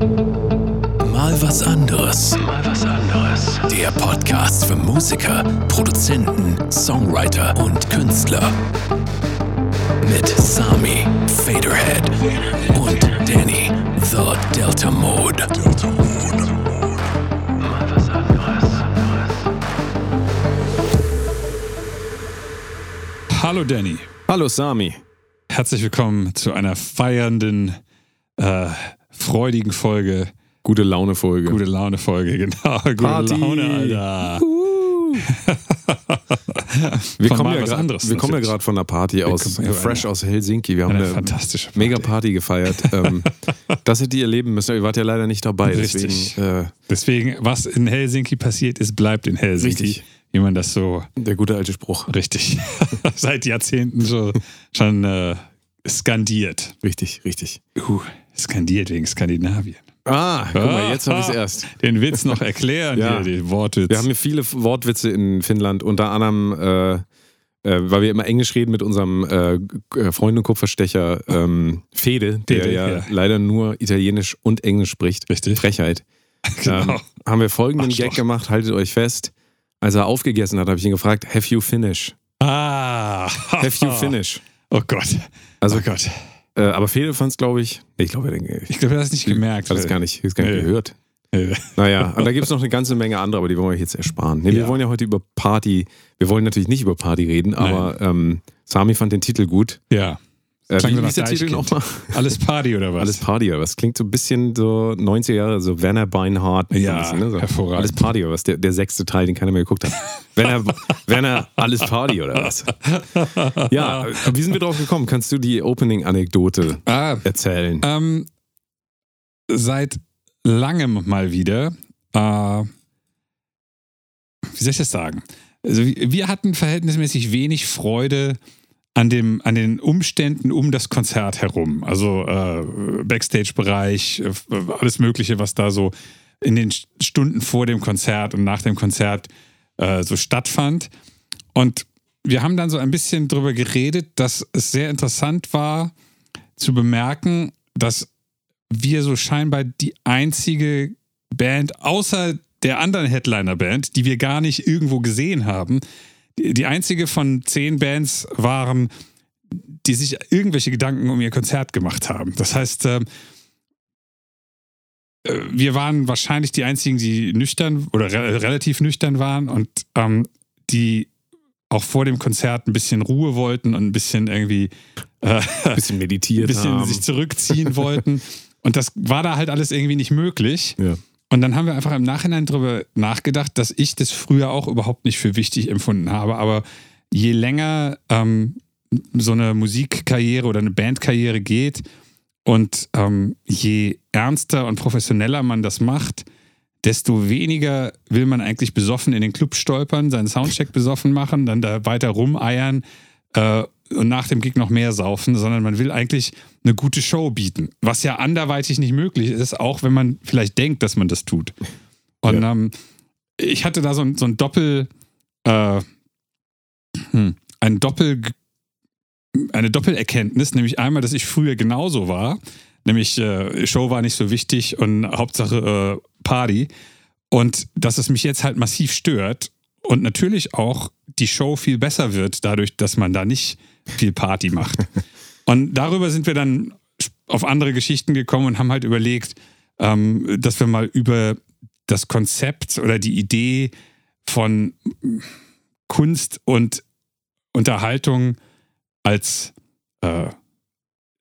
Mal was anderes. Mal was anderes. Der Podcast für Musiker, Produzenten, Songwriter und Künstler. Mit Sami, Faderhead und Danny, The Delta Mode. Delta Mode. Mal was anderes. Hallo Danny, Hallo Sami. herzlich willkommen zu einer feiernden, äh, freudigen Folge. Gute Laune Folge. Gute Laune Folge, genau. Gute Party. Laune, Alter. wir kommen ja grad- anderes wir kommen ja gerade von einer Party aus, kommen ja fresh aus Helsinki. Wir haben Eine eine, fantastische Party. mega Party gefeiert. ähm, das hättet ihr erleben müssen. Ihr wart ja leider nicht dabei. Richtig. Deswegen äh, Deswegen, was in Helsinki passiert ist, bleibt in Helsinki. Richtig. Wie man das so der gute alte Spruch. richtig seit Jahrzehnten so, schon äh, skandiert. Richtig, richtig. Uh, skandiert wegen Skandinavien. Ah, guck mal, jetzt habe ich es erst. Den Witz noch erklären, Ja. hier, den Wortwitz. Wir haben hier viele Wortwitze in Finnland, unter anderem, äh, äh, weil wir immer Englisch reden mit unserem äh, G- Freund und Kupferstecher ähm, Fede, der Fede, ja, ja. leider nur Italienisch und Englisch spricht. Richtig. Frechheit. genau. ähm, haben wir folgenden. Gag gemacht, haltet euch fest. Als er aufgegessen hat, habe ich ihn gefragt, have you finish? Ah. Have you finish? Oh Gott. Also, oh Gott. Äh, aber Fede fand es, glaube ich, nee, ich glaube, er denkt, Ich glaube, er hat es nicht gemerkt. hat es gar nicht, gar nicht Nee. gehört. Äh, Naja, und da gibt es noch eine ganze Menge andere, aber die wollen wir euch jetzt ersparen. Nee, wir Ja. wollen ja heute über Party, wir wollen natürlich nicht über Party reden, aber ähm, Sami fand den Titel gut. Ja. Äh, wie hieß der Titel nochmal? Alles Party oder was? Alles Party oder was? Klingt so ein bisschen so 90er Jahre, so Werner Beinhardt. Ja, bisschen, ne? so. hervorragend. Alles Party oder was? Der, der sechste Teil, den keiner mehr geguckt hat. Werner, Werner, alles Party oder was? Ja, äh, wie sind wir drauf gekommen? Kannst du die Opening-Anekdote Ah, erzählen? ähm, seit langem mal wieder, äh, wie soll ich das sagen? Also wir hatten verhältnismäßig wenig Freude an, dem, an den Umständen um das Konzert herum. Also äh, Backstage-Bereich, äh, alles Mögliche, was da so in den Stunden vor dem Konzert und nach dem Konzert äh, so stattfand. Und wir haben dann so ein bisschen drüber geredet, dass es sehr interessant war zu bemerken, dass wir so scheinbar die einzige Band außer der anderen Headliner-Band, die wir gar nicht irgendwo gesehen haben, die einzige von zehn Bands waren, die sich irgendwelche Gedanken um ihr Konzert gemacht haben. Das heißt, ähm, äh, wir waren wahrscheinlich die einzigen, die nüchtern oder re relativ nüchtern waren und ähm, die auch vor dem Konzert ein bisschen Ruhe wollten und ein bisschen irgendwie äh, Ein bisschen meditiert ein bisschen haben. sich zurückziehen wollten. Und das war da halt alles irgendwie nicht möglich. Ja. Und dann haben wir einfach im Nachhinein darüber nachgedacht, dass ich das früher auch überhaupt nicht für wichtig empfunden habe. Aber je länger ähm, so eine Musikkarriere oder eine Bandkarriere geht und ähm, je ernster und professioneller man das macht, desto weniger will man eigentlich besoffen in den Club stolpern, seinen Soundcheck besoffen machen, dann da weiter rumeiern äh, und nach dem Gig noch mehr saufen, sondern man will eigentlich eine gute Show bieten, was ja anderweitig nicht möglich ist, auch wenn man vielleicht denkt, dass man das tut. Und ähm, ich hatte da so ein, so ein Doppel, äh, hm, ein Doppel, eine Doppelerkenntnis, nämlich einmal, dass ich früher genauso war, nämlich äh, Show war nicht so wichtig und Hauptsache äh, Party. Und dass es mich jetzt halt massiv stört und natürlich auch die Show viel besser wird, dadurch, dass man da nicht viel Party macht. Und darüber sind wir dann auf andere Geschichten gekommen und haben halt überlegt, ähm, dass wir mal über das Konzept oder die Idee von Kunst und Unterhaltung als äh,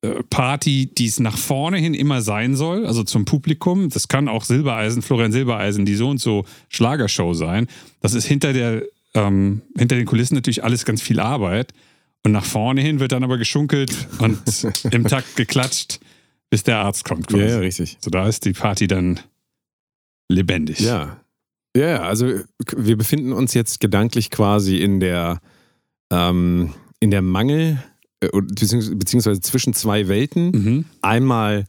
äh, Party, die es nach vorne hin immer sein soll, also zum Publikum. Das kann auch Silbereisen, Florian Silbereisen, die so und so Schlagershow sein. Das ist hinter der, ähm, hinter den Kulissen natürlich alles ganz viel Arbeit. Und nach vorne hin wird dann aber geschunkelt und im Takt geklatscht, bis der Arzt kommt. ja, quasi. ja, richtig. So, da ist die Party dann lebendig. Ja. Ja, ja, also wir befinden uns jetzt gedanklich quasi in der, ähm, in der Mangel, äh, beziehungs- beziehungsweise zwischen zwei Welten. Mhm. Einmal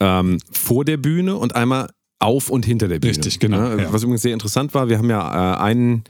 ähm, vor der Bühne und einmal auf und hinter der Bühne. Richtig, genau, Ja, ja. Was übrigens sehr interessant war, wir haben ja äh, einen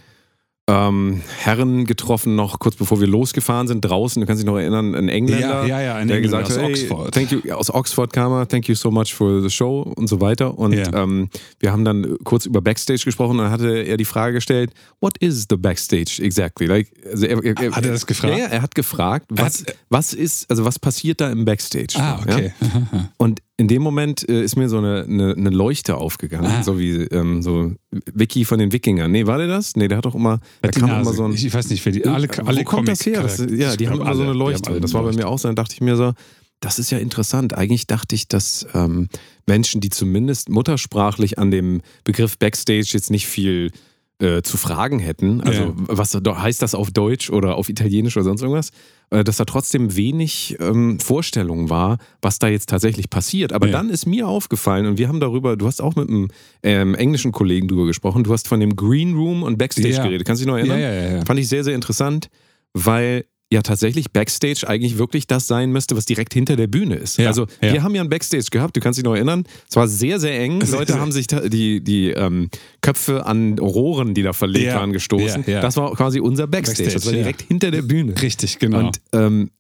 ähm, Herren getroffen, noch kurz bevor wir losgefahren sind, draußen. Du kannst dich noch erinnern, ein Engländer, Ja, ja, ja, ein der Engländer gesagt aus hat, hey, Oxford. thank you, aus Oxford kam er, thank you so much for the show und so weiter. Und Ja. ähm, wir haben dann kurz über Backstage gesprochen und dann hatte er die Frage gestellt, what is the Backstage exactly? Like, also er, er, Hat er das gefragt? Ja, ja, er hat gefragt, was, Hat- was ist, also was passiert da im Backstage? Ah, Ja? okay. Und in dem Moment äh, ist mir so eine, eine, eine Leuchte aufgegangen, Ah. so wie ähm, so Vicky von den Wikingern. Nee, war der das? Nee, der hat doch immer, da Hat die kam Nase. immer so ein. ich weiß nicht, wer die, alle, Wo alle kommt das her? Das, Comic- ja, die haben immer so eine Leuchte. Das war bei mir auch so. Dann dachte ich mir so, das ist ja interessant. Eigentlich dachte ich, dass ähm, Menschen, die zumindest muttersprachlich an dem Begriff Backstage jetzt nicht viel äh, zu fragen hätten, also Ja. was heißt das auf Deutsch oder auf Italienisch oder sonst irgendwas, äh, dass da trotzdem wenig ähm, Vorstellung war, was da jetzt tatsächlich passiert. Aber Ja. dann ist mir aufgefallen und wir haben darüber, du hast auch mit einem ähm, englischen Kollegen drüber gesprochen, du hast von dem Green Room und Backstage Ja. geredet. Kannst du dich noch erinnern? ja, ja. ja. Fand ich sehr, sehr interessant, weil ja tatsächlich Backstage eigentlich wirklich das sein müsste, was direkt hinter der Bühne ist. Ja, also ja. wir haben ja ein Backstage gehabt, du kannst dich noch erinnern. Es war sehr, sehr eng. Sehr, Leute sehr- haben sich die, die ähm, Köpfe an Rohren, die da verlegt Ja, waren, gestoßen. Das war quasi unser Backstage. Backstage, das war direkt hinter der Bühne. Richtig, genau. Und ähm,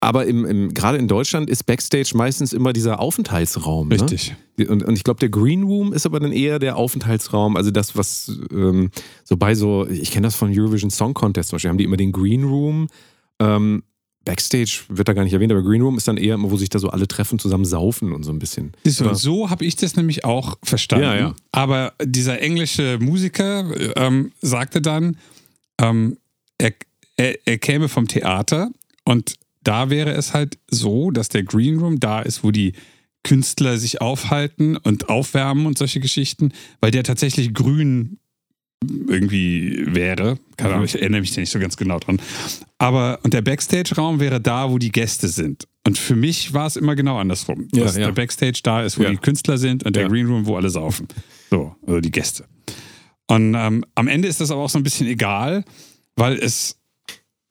aber im, im, gerade in Deutschland ist Backstage meistens immer dieser Aufenthaltsraum. Richtig. Ne? Und, und ich glaube, der Green Room ist aber dann eher der Aufenthaltsraum, also das, was ähm, so bei so, ich kenne das von Eurovision Song Contest zum Beispiel, haben die immer den Green Room. Ähm, Backstage wird da gar nicht erwähnt, aber Green Room ist dann eher immer, wo sich da so alle treffen, zusammen saufen und so ein bisschen. Siehst du, so habe ich das nämlich auch verstanden. Ja, ja. Aber dieser englische Musiker ähm, sagte dann, ähm, er, er, er käme vom Theater und da wäre es halt so, dass der Green Room da ist, wo die Künstler sich aufhalten und aufwärmen und solche Geschichten, weil der tatsächlich grün irgendwie wäre. Keine Ahnung, ich erinnere mich da nicht so ganz genau dran. Aber, und der Backstage-Raum wäre da, wo die Gäste sind. Und für mich war es immer genau andersrum. Ja, dass ja. der Backstage da ist, wo Ja. die Künstler sind und der. Green Room, wo alle saufen. So, also die Gäste. Und ähm, am Ende ist das aber auch so ein bisschen egal, weil es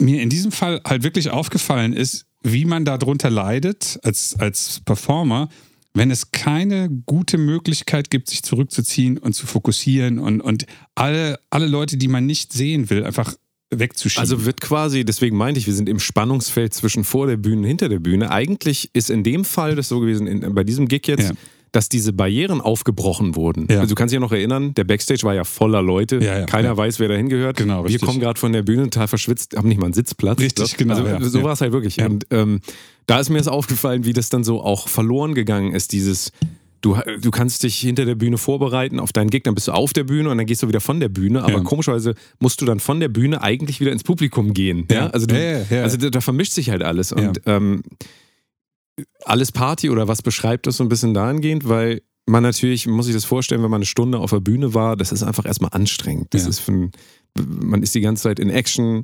mir in diesem Fall halt wirklich aufgefallen ist, wie man darunter leidet als, als Performer, wenn es keine gute Möglichkeit gibt, sich zurückzuziehen und zu fokussieren und, und alle, alle Leute, die man nicht sehen will, einfach wegzuschieben. Also wird quasi, deswegen meinte ich, wir sind im Spannungsfeld zwischen vor der Bühne und hinter der Bühne. Eigentlich ist in dem Fall das so gewesen, in, bei diesem Gig jetzt, Ja. Dass diese Barrieren aufgebrochen wurden. Ja. Also du kannst dich noch erinnern, der Backstage war ja voller Leute. Ja, ja, Keiner weiß, wer da hingehört. Genau, Wir kommen gerade von der Bühne total verschwitzt, haben nicht mal einen Sitzplatz. Richtig, Das- genau, Also, so war es halt wirklich. Und ähm, da ist mir das aufgefallen, wie das dann so auch verloren gegangen ist, dieses Du, du kannst dich hinter der Bühne vorbereiten auf deinen Gig, dann bist du auf der Bühne und dann gehst du wieder von der Bühne. Aber Ja. komischerweise musst du dann von der Bühne eigentlich wieder ins Publikum gehen. Ja, also, du, Ja, also da, da vermischt sich halt alles. Und ähm, alles Party oder was beschreibt das so ein bisschen dahingehend, weil man natürlich, muss sich das vorstellen, wenn man eine Stunde auf der Bühne war, das ist einfach erstmal anstrengend. Das Ja. ist ein, man ist die ganze Zeit in Action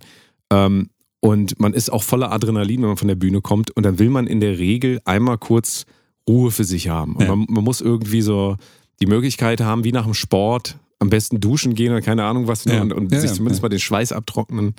ähm, und man ist auch voller Adrenalin, wenn man von der Bühne kommt. Und dann will man in der Regel einmal kurz Ruhe für sich haben. Und Ja. man, man muss irgendwie so die Möglichkeit haben, wie nach dem Sport, am besten duschen gehen oder keine Ahnung was Ja. und, und sich zumindest mal den Schweiß abtrocknen.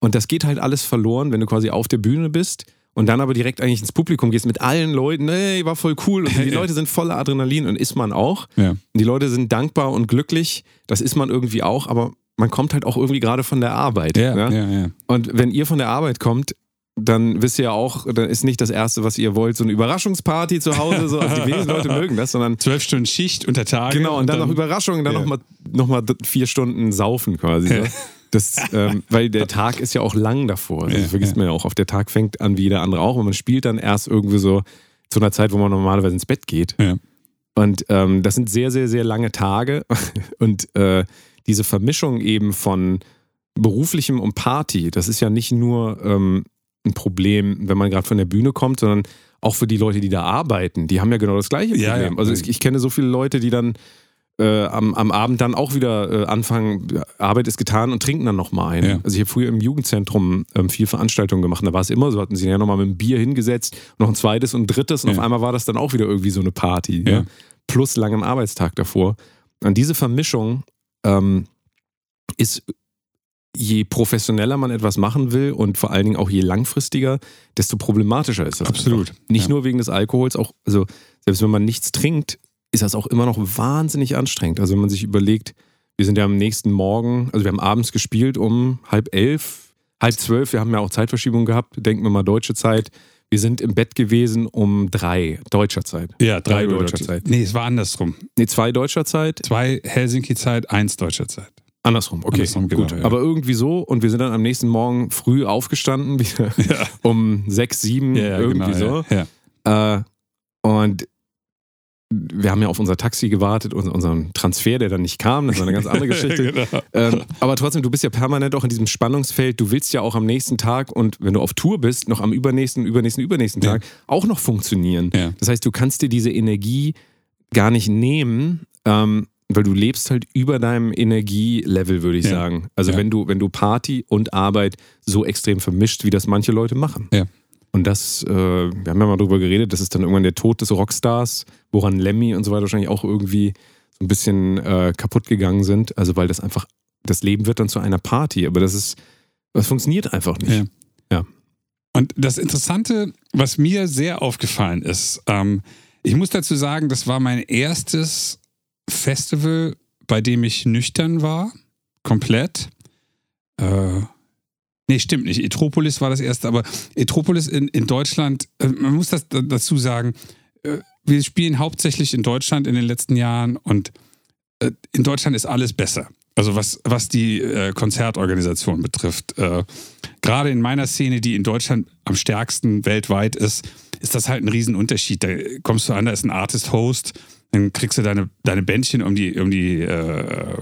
Und das geht halt alles verloren, wenn du quasi auf der Bühne bist und dann aber direkt eigentlich ins Publikum gehst mit allen Leuten, hey, war voll cool. Und die. Leute sind voller Adrenalin und ist man auch. ja. Und die Leute sind dankbar und glücklich, das ist man irgendwie auch, aber man kommt halt auch irgendwie gerade von der Arbeit. Ja, ne? ja, ja. Und wenn ihr von der Arbeit kommt, dann wisst ihr ja auch, dann ist nicht das Erste, was ihr wollt, so eine Überraschungsparty zu Hause. So. Also die wenigsten Leute mögen das, sondern Zwölf Stunden Schicht unter Tage. Genau, und dann, noch Überraschungen, dann Ja. nochmal noch mal vier Stunden saufen quasi. So. Das, ähm, weil der Tag ist ja auch lang davor. Also Ja, das vergisst ja. man ja auch. Auf der Tag fängt an wie jeder andere auch. Und man spielt dann erst irgendwie so zu einer Zeit, wo man normalerweise ins Bett geht. Ja. Und ähm, das sind sehr, sehr, sehr lange Tage. Und äh, diese Vermischung eben von beruflichem und Party, das ist ja nicht nur ähm, ein Problem, wenn man gerade von der Bühne kommt, sondern auch für die Leute, die da arbeiten. Die haben ja genau das gleiche Ja, Problem. ja. Also ich, ich kenne so viele Leute, die dann äh, am, am Abend dann auch wieder äh, anfangen, Arbeit ist getan und trinken dann nochmal ein. Ja. Also ich habe früher im Jugendzentrum ähm, viel Veranstaltungen gemacht. Da war es immer so, hatten sie ja nochmal mit einem Bier hingesetzt, noch ein zweites und ein drittes und Ja. auf einmal war das dann auch wieder irgendwie so eine Party. Ja. Ja. Plus langem Arbeitstag davor. Und diese Vermischung ähm, ist, je professioneller man etwas machen will und vor allen Dingen auch je langfristiger, desto problematischer ist das. Absolut. Einfach. Nicht Ja. nur wegen des Alkohols, auch, also selbst wenn man nichts trinkt, ist das auch immer noch wahnsinnig anstrengend. Also wenn man sich überlegt, wir sind ja am nächsten Morgen, also wir haben abends gespielt um halb elf, halb zwölf, wir haben ja auch Zeitverschiebung gehabt, denken wir mal deutsche Zeit. Wir sind im Bett gewesen um drei deutscher Zeit. Ja, drei, Drei deutscher deutscher Zeit. Nee, es war andersrum. Nee, zwei deutscher Zeit. Zwei Helsinki-Zeit, eins deutscher Zeit. Andersrum, okay. Andersrum, genau, gut. ja. Aber irgendwie so und wir sind dann am nächsten Morgen früh aufgestanden, wieder um sechs, sieben, irgendwie so. Ja, ja. Äh, und wir haben ja auf unser Taxi gewartet, uns- unseren Transfer, der dann nicht kam, das war eine ganz andere Geschichte. genau. ähm, aber trotzdem, du bist ja permanent auch in diesem Spannungsfeld. Du willst ja auch am nächsten Tag und wenn du auf Tour bist, noch am übernächsten, übernächsten, übernächsten Ja. Tag auch noch funktionieren. Ja. Das heißt, du kannst dir diese Energie gar nicht nehmen, ähm, weil du lebst halt über deinem Energielevel, würde ich Ja. sagen. Also Ja. wenn du, wenn du Party und Arbeit so extrem vermischt, wie das manche Leute machen. Ja. Und das, äh, wir haben ja mal drüber geredet, das ist dann irgendwann der Tod des Rockstars, woran Lemmy und so weiter wahrscheinlich auch irgendwie so ein bisschen äh, kaputt gegangen sind. Also weil das einfach, das Leben wird dann zu einer Party, aber das ist, das funktioniert einfach nicht. Ja. Ja. Und das Interessante, was mir sehr aufgefallen ist, ähm, ich muss dazu sagen, das war mein erstes Festival, bei dem ich nüchtern war, komplett. Äh, nee, stimmt nicht. Etropolis war das erste, aber Etropolis in, in Deutschland, äh, man muss das da- dazu sagen, äh, wir spielen hauptsächlich in Deutschland in den letzten Jahren und äh, in Deutschland ist alles besser. Also was, was die Konzertorganisation betrifft. Gerade in meiner Szene, die in Deutschland am stärksten weltweit ist, ist das halt ein Riesenunterschied. Da kommst du an, da ist ein Artist-Host, dann kriegst du deine, deine Bändchen um die, um, die, äh,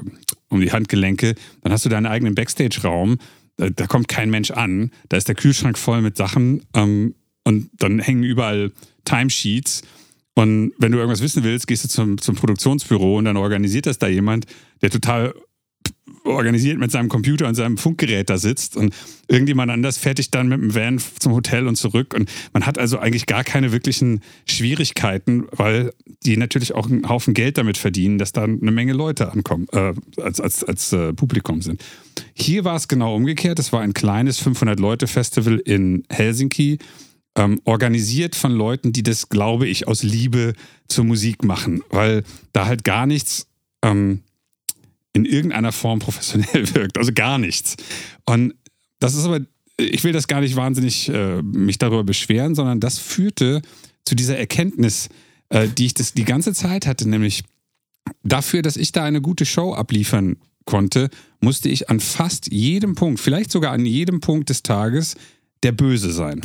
um die Handgelenke, dann hast du deinen eigenen Backstage-Raum, da, kommt kein Mensch an, da ist der Kühlschrank voll mit Sachen ähm, und dann hängen überall Timesheets. Und wenn du irgendwas wissen willst, gehst du zum, zum Produktionsbüro und dann organisiert das da jemand, der total organisiert mit seinem Computer und seinem Funkgerät da sitzt und irgendjemand anders fertigt dann mit dem Van zum Hotel und zurück und man hat also eigentlich gar keine wirklichen Schwierigkeiten, weil die natürlich auch einen Haufen Geld damit verdienen, dass da eine Menge Leute ankommen, äh, als, als, als äh, Publikum sind. Hier war es genau umgekehrt. Es war ein kleines 500-Leute-Festival in Helsinki, ähm, organisiert von Leuten, die das, glaube ich, aus Liebe zur Musik machen, weil da halt gar nichts ähm, in irgendeiner Form professionell wirkt. Also gar nichts. Und das ist aber, ich will das gar nicht wahnsinnig äh, mich darüber beschweren, sondern das führte zu dieser Erkenntnis, äh, die ich das die ganze Zeit hatte, nämlich dafür, dass ich da eine gute Show abliefern konnte, musste ich an fast jedem Punkt, vielleicht sogar an jedem Punkt des Tages, der Böse sein.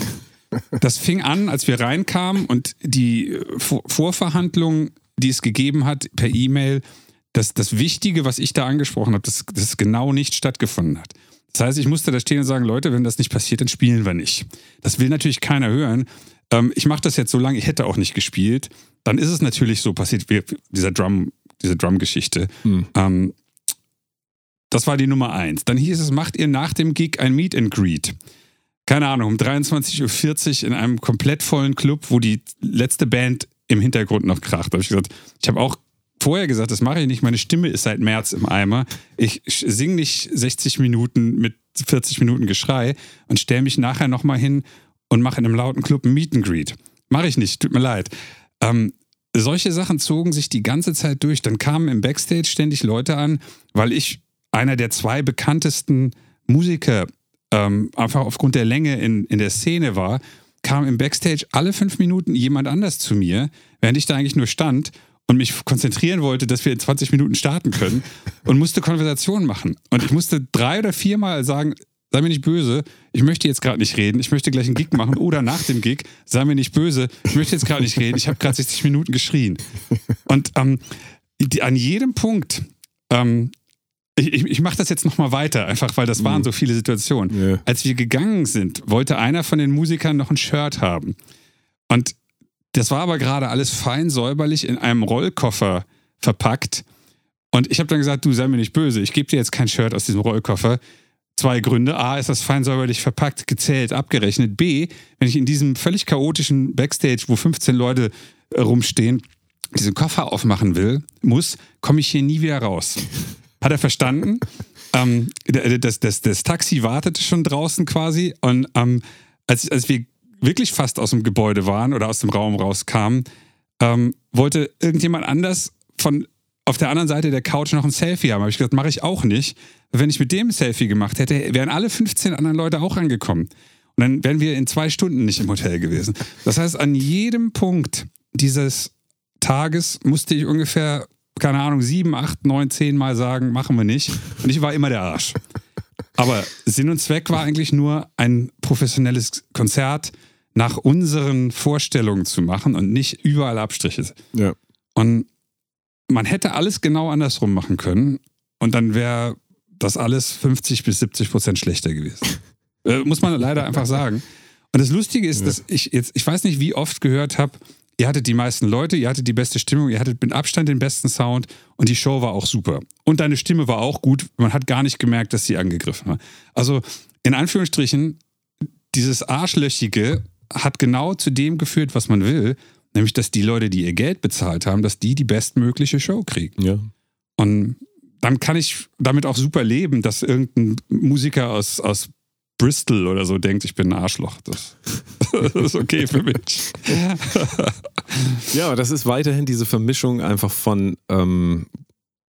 Das fing an, als wir reinkamen und die äh, Vor Vorverhandlungen, die es gegeben hat per E-Mail, dass das Wichtige, was ich da angesprochen habe, dass das genau nicht stattgefunden hat. Das heißt, ich musste da stehen und sagen, Leute, wenn das nicht passiert, dann spielen wir nicht. Das will natürlich keiner hören. Ähm, ich mache das jetzt so lange, ich hätte auch nicht gespielt. Dann ist es natürlich so passiert, wie dieser Drum, diese Drum-Geschichte. Hm. Ähm, das war die Nummer eins. Dann hieß es, macht ihr nach dem Gig ein Meet and Greet. Keine Ahnung, um 23.40 Uhr in einem komplett vollen Club, wo die letzte Band im Hintergrund noch kracht. Da habe ich gesagt, ich habe auch vorher gesagt, das mache ich nicht. Meine Stimme ist seit März im Eimer. Ich singe nicht 60 Minuten mit 40 Minuten Geschrei und stelle mich nachher nochmal hin und mache in einem lauten Club ein Meet and Greet. Mache ich nicht, tut mir leid. Ähm, solche Sachen zogen sich die ganze Zeit durch. Dann kamen im Backstage ständig Leute an, weil ich einer der zwei bekanntesten Musiker ähm, einfach aufgrund der Länge in, in der Szene war, kam im Backstage alle fünf Minuten jemand anders zu mir, während ich da eigentlich nur stand und mich konzentrieren wollte, dass wir in 20 Minuten starten können und musste Konversationen machen. Und ich musste drei oder viermal sagen, sei mir nicht böse, ich möchte jetzt gerade nicht reden, ich möchte gleich einen Gig machen oder nach dem Gig, sei mir nicht böse, ich möchte jetzt gerade nicht reden, ich habe gerade 60 Minuten geschrien. Und ähm, die, an jedem Punkt, ähm, ich, ich, ich mache das jetzt nochmal weiter, einfach weil das waren so viele Situationen. Ja. Als wir gegangen sind, wollte einer von den Musikern noch ein Shirt haben. Und das war aber gerade alles fein säuberlich in einem Rollkoffer verpackt. Und ich habe dann gesagt, du sei mir nicht böse, ich gebe dir jetzt kein Shirt aus diesem Rollkoffer. Zwei Gründe. A, ist das fein säuberlich verpackt, gezählt, abgerechnet. B, wenn ich in diesem völlig chaotischen Backstage, wo 15 Leute äh, rumstehen, diesen Koffer aufmachen will, muss, komme ich hier nie wieder raus. Hat er verstanden? ähm, das, das, das Taxi wartete schon draußen quasi. Und ähm, als, als wir wirklich fast aus dem Gebäude waren oder aus dem Raum rauskamen, ähm, wollte irgendjemand anders von auf der anderen Seite der Couch noch ein Selfie haben. Habe ich gesagt, mache ich auch nicht. Wenn ich mit dem Selfie gemacht hätte, wären alle 15 anderen Leute auch angekommen. Und dann wären wir in zwei Stunden nicht im Hotel gewesen. Das heißt, an jedem Punkt dieses Tages musste ich ungefähr, keine Ahnung, sieben, acht, neun, zehn Mal sagen, machen wir nicht. Und ich war immer der Arsch. Aber Sinn und Zweck war eigentlich nur, ein professionelles Konzert nach unseren Vorstellungen zu machen und nicht überall Abstriche. Ja. Und man hätte alles genau andersrum machen können und dann wäre das alles 50 bis 70 Prozent schlechter gewesen. äh, muss man leider einfach sagen. Und das Lustige ist, ja. dass ich jetzt, ich weiß nicht, wie oft gehört habe, ihr hattet die meisten Leute, ihr hattet die beste Stimmung, ihr hattet mit Abstand den besten Sound und die Show war auch super. Und deine Stimme war auch gut. Man hat gar nicht gemerkt, dass sie angegriffen war. Also in Anführungsstrichen, dieses Arschlöchige hat genau zu dem geführt, was man will, nämlich dass die Leute, die ihr Geld bezahlt haben, dass die die bestmögliche Show kriegen. Ja. Und dann kann ich damit auch super leben, dass irgendein Musiker aus, aus Bristol oder so denkt, ich bin ein Arschloch. Das, das ist okay für mich. ja, aber das ist weiterhin diese Vermischung einfach von, ähm,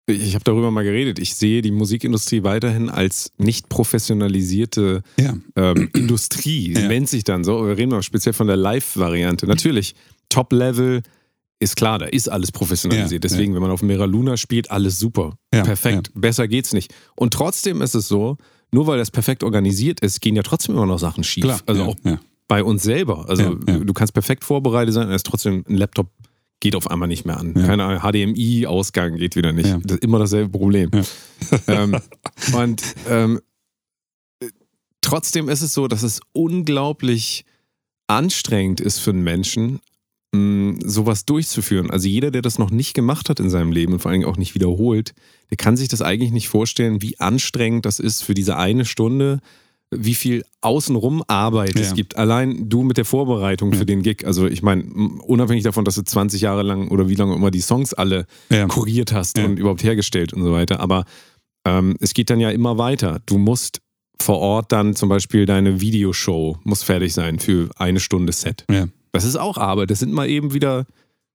ich habe darüber mal geredet, ich sehe die Musikindustrie weiterhin als nicht professionalisierte ja. ähm, Industrie. Ja. Nennt sich dann so. Wir reden mal speziell von der Live-Variante. Natürlich, Top-Level, ist klar, da ist alles professionalisiert. Ja, Deswegen, wenn man auf Mera Luna spielt, alles super. Perfekt. Besser geht's nicht. Und trotzdem ist es so, nur weil das perfekt organisiert ist, gehen ja trotzdem immer noch Sachen schief. Klar, also auch bei uns selber. Also du kannst perfekt vorbereitet sein, ist trotzdem ein Laptop geht auf einmal nicht mehr an. Keine HDMI-Ausgang geht wieder nicht. Das ist immer dasselbe Problem. ähm, und ähm, trotzdem ist es so, dass es unglaublich anstrengend ist für einen Menschen, sowas durchzuführen. Also jeder, der das noch nicht gemacht hat in seinem Leben und vor allem auch nicht wiederholt, der kann sich das eigentlich nicht vorstellen, wie anstrengend das ist für diese eine Stunde, wie viel außenrum Arbeit ja. es gibt. Allein du mit der Vorbereitung ja. für den Gig. Also ich meine, unabhängig davon, dass du 20 Jahre lang oder wie lange immer die Songs alle ja. kuriert hast und überhaupt hergestellt und so weiter. Aber ähm, es geht dann ja immer weiter. Du musst vor Ort dann zum Beispiel deine Videoshow muss fertig sein für eine Stunde Set. Das ist auch Arbeit. Das sind mal eben wieder,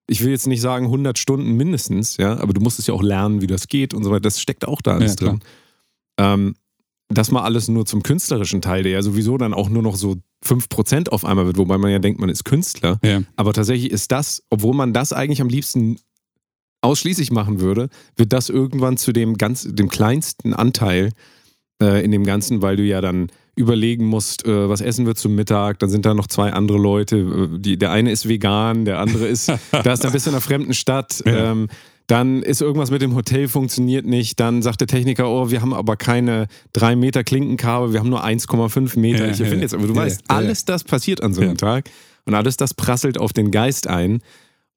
ich will jetzt nicht sagen 100 Stunden mindestens, ja, aber du musst es ja auch lernen, wie das geht und so weiter. Das steckt auch da alles ja, drin. Ähm, das mal alles nur zum künstlerischen Teil, der ja sowieso dann auch nur noch so 5% auf einmal wird, wobei man ja denkt, man ist Künstler. Ja. Aber tatsächlich ist das, obwohl man das eigentlich am liebsten ausschließlich machen würde, wird das irgendwann zu dem ganz, dem kleinsten Anteil äh, in dem Ganzen, weil du ja dann überlegen musst, äh, was essen wir zum Mittag. Dann sind da noch zwei andere Leute. Äh, die, der eine ist vegan, der andere ist, da ist ein bisschen in einer fremden Stadt. Ja. Ähm, dann ist irgendwas mit dem Hotel funktioniert nicht. Dann sagt der Techniker, oh, wir haben aber keine drei Meter Klinkenkabel, wir haben nur 1,5 Meter. Ja, ich erfinde ja, jetzt, aber du weißt, alles das passiert an so einem Tag und alles das prasselt auf den Geist ein.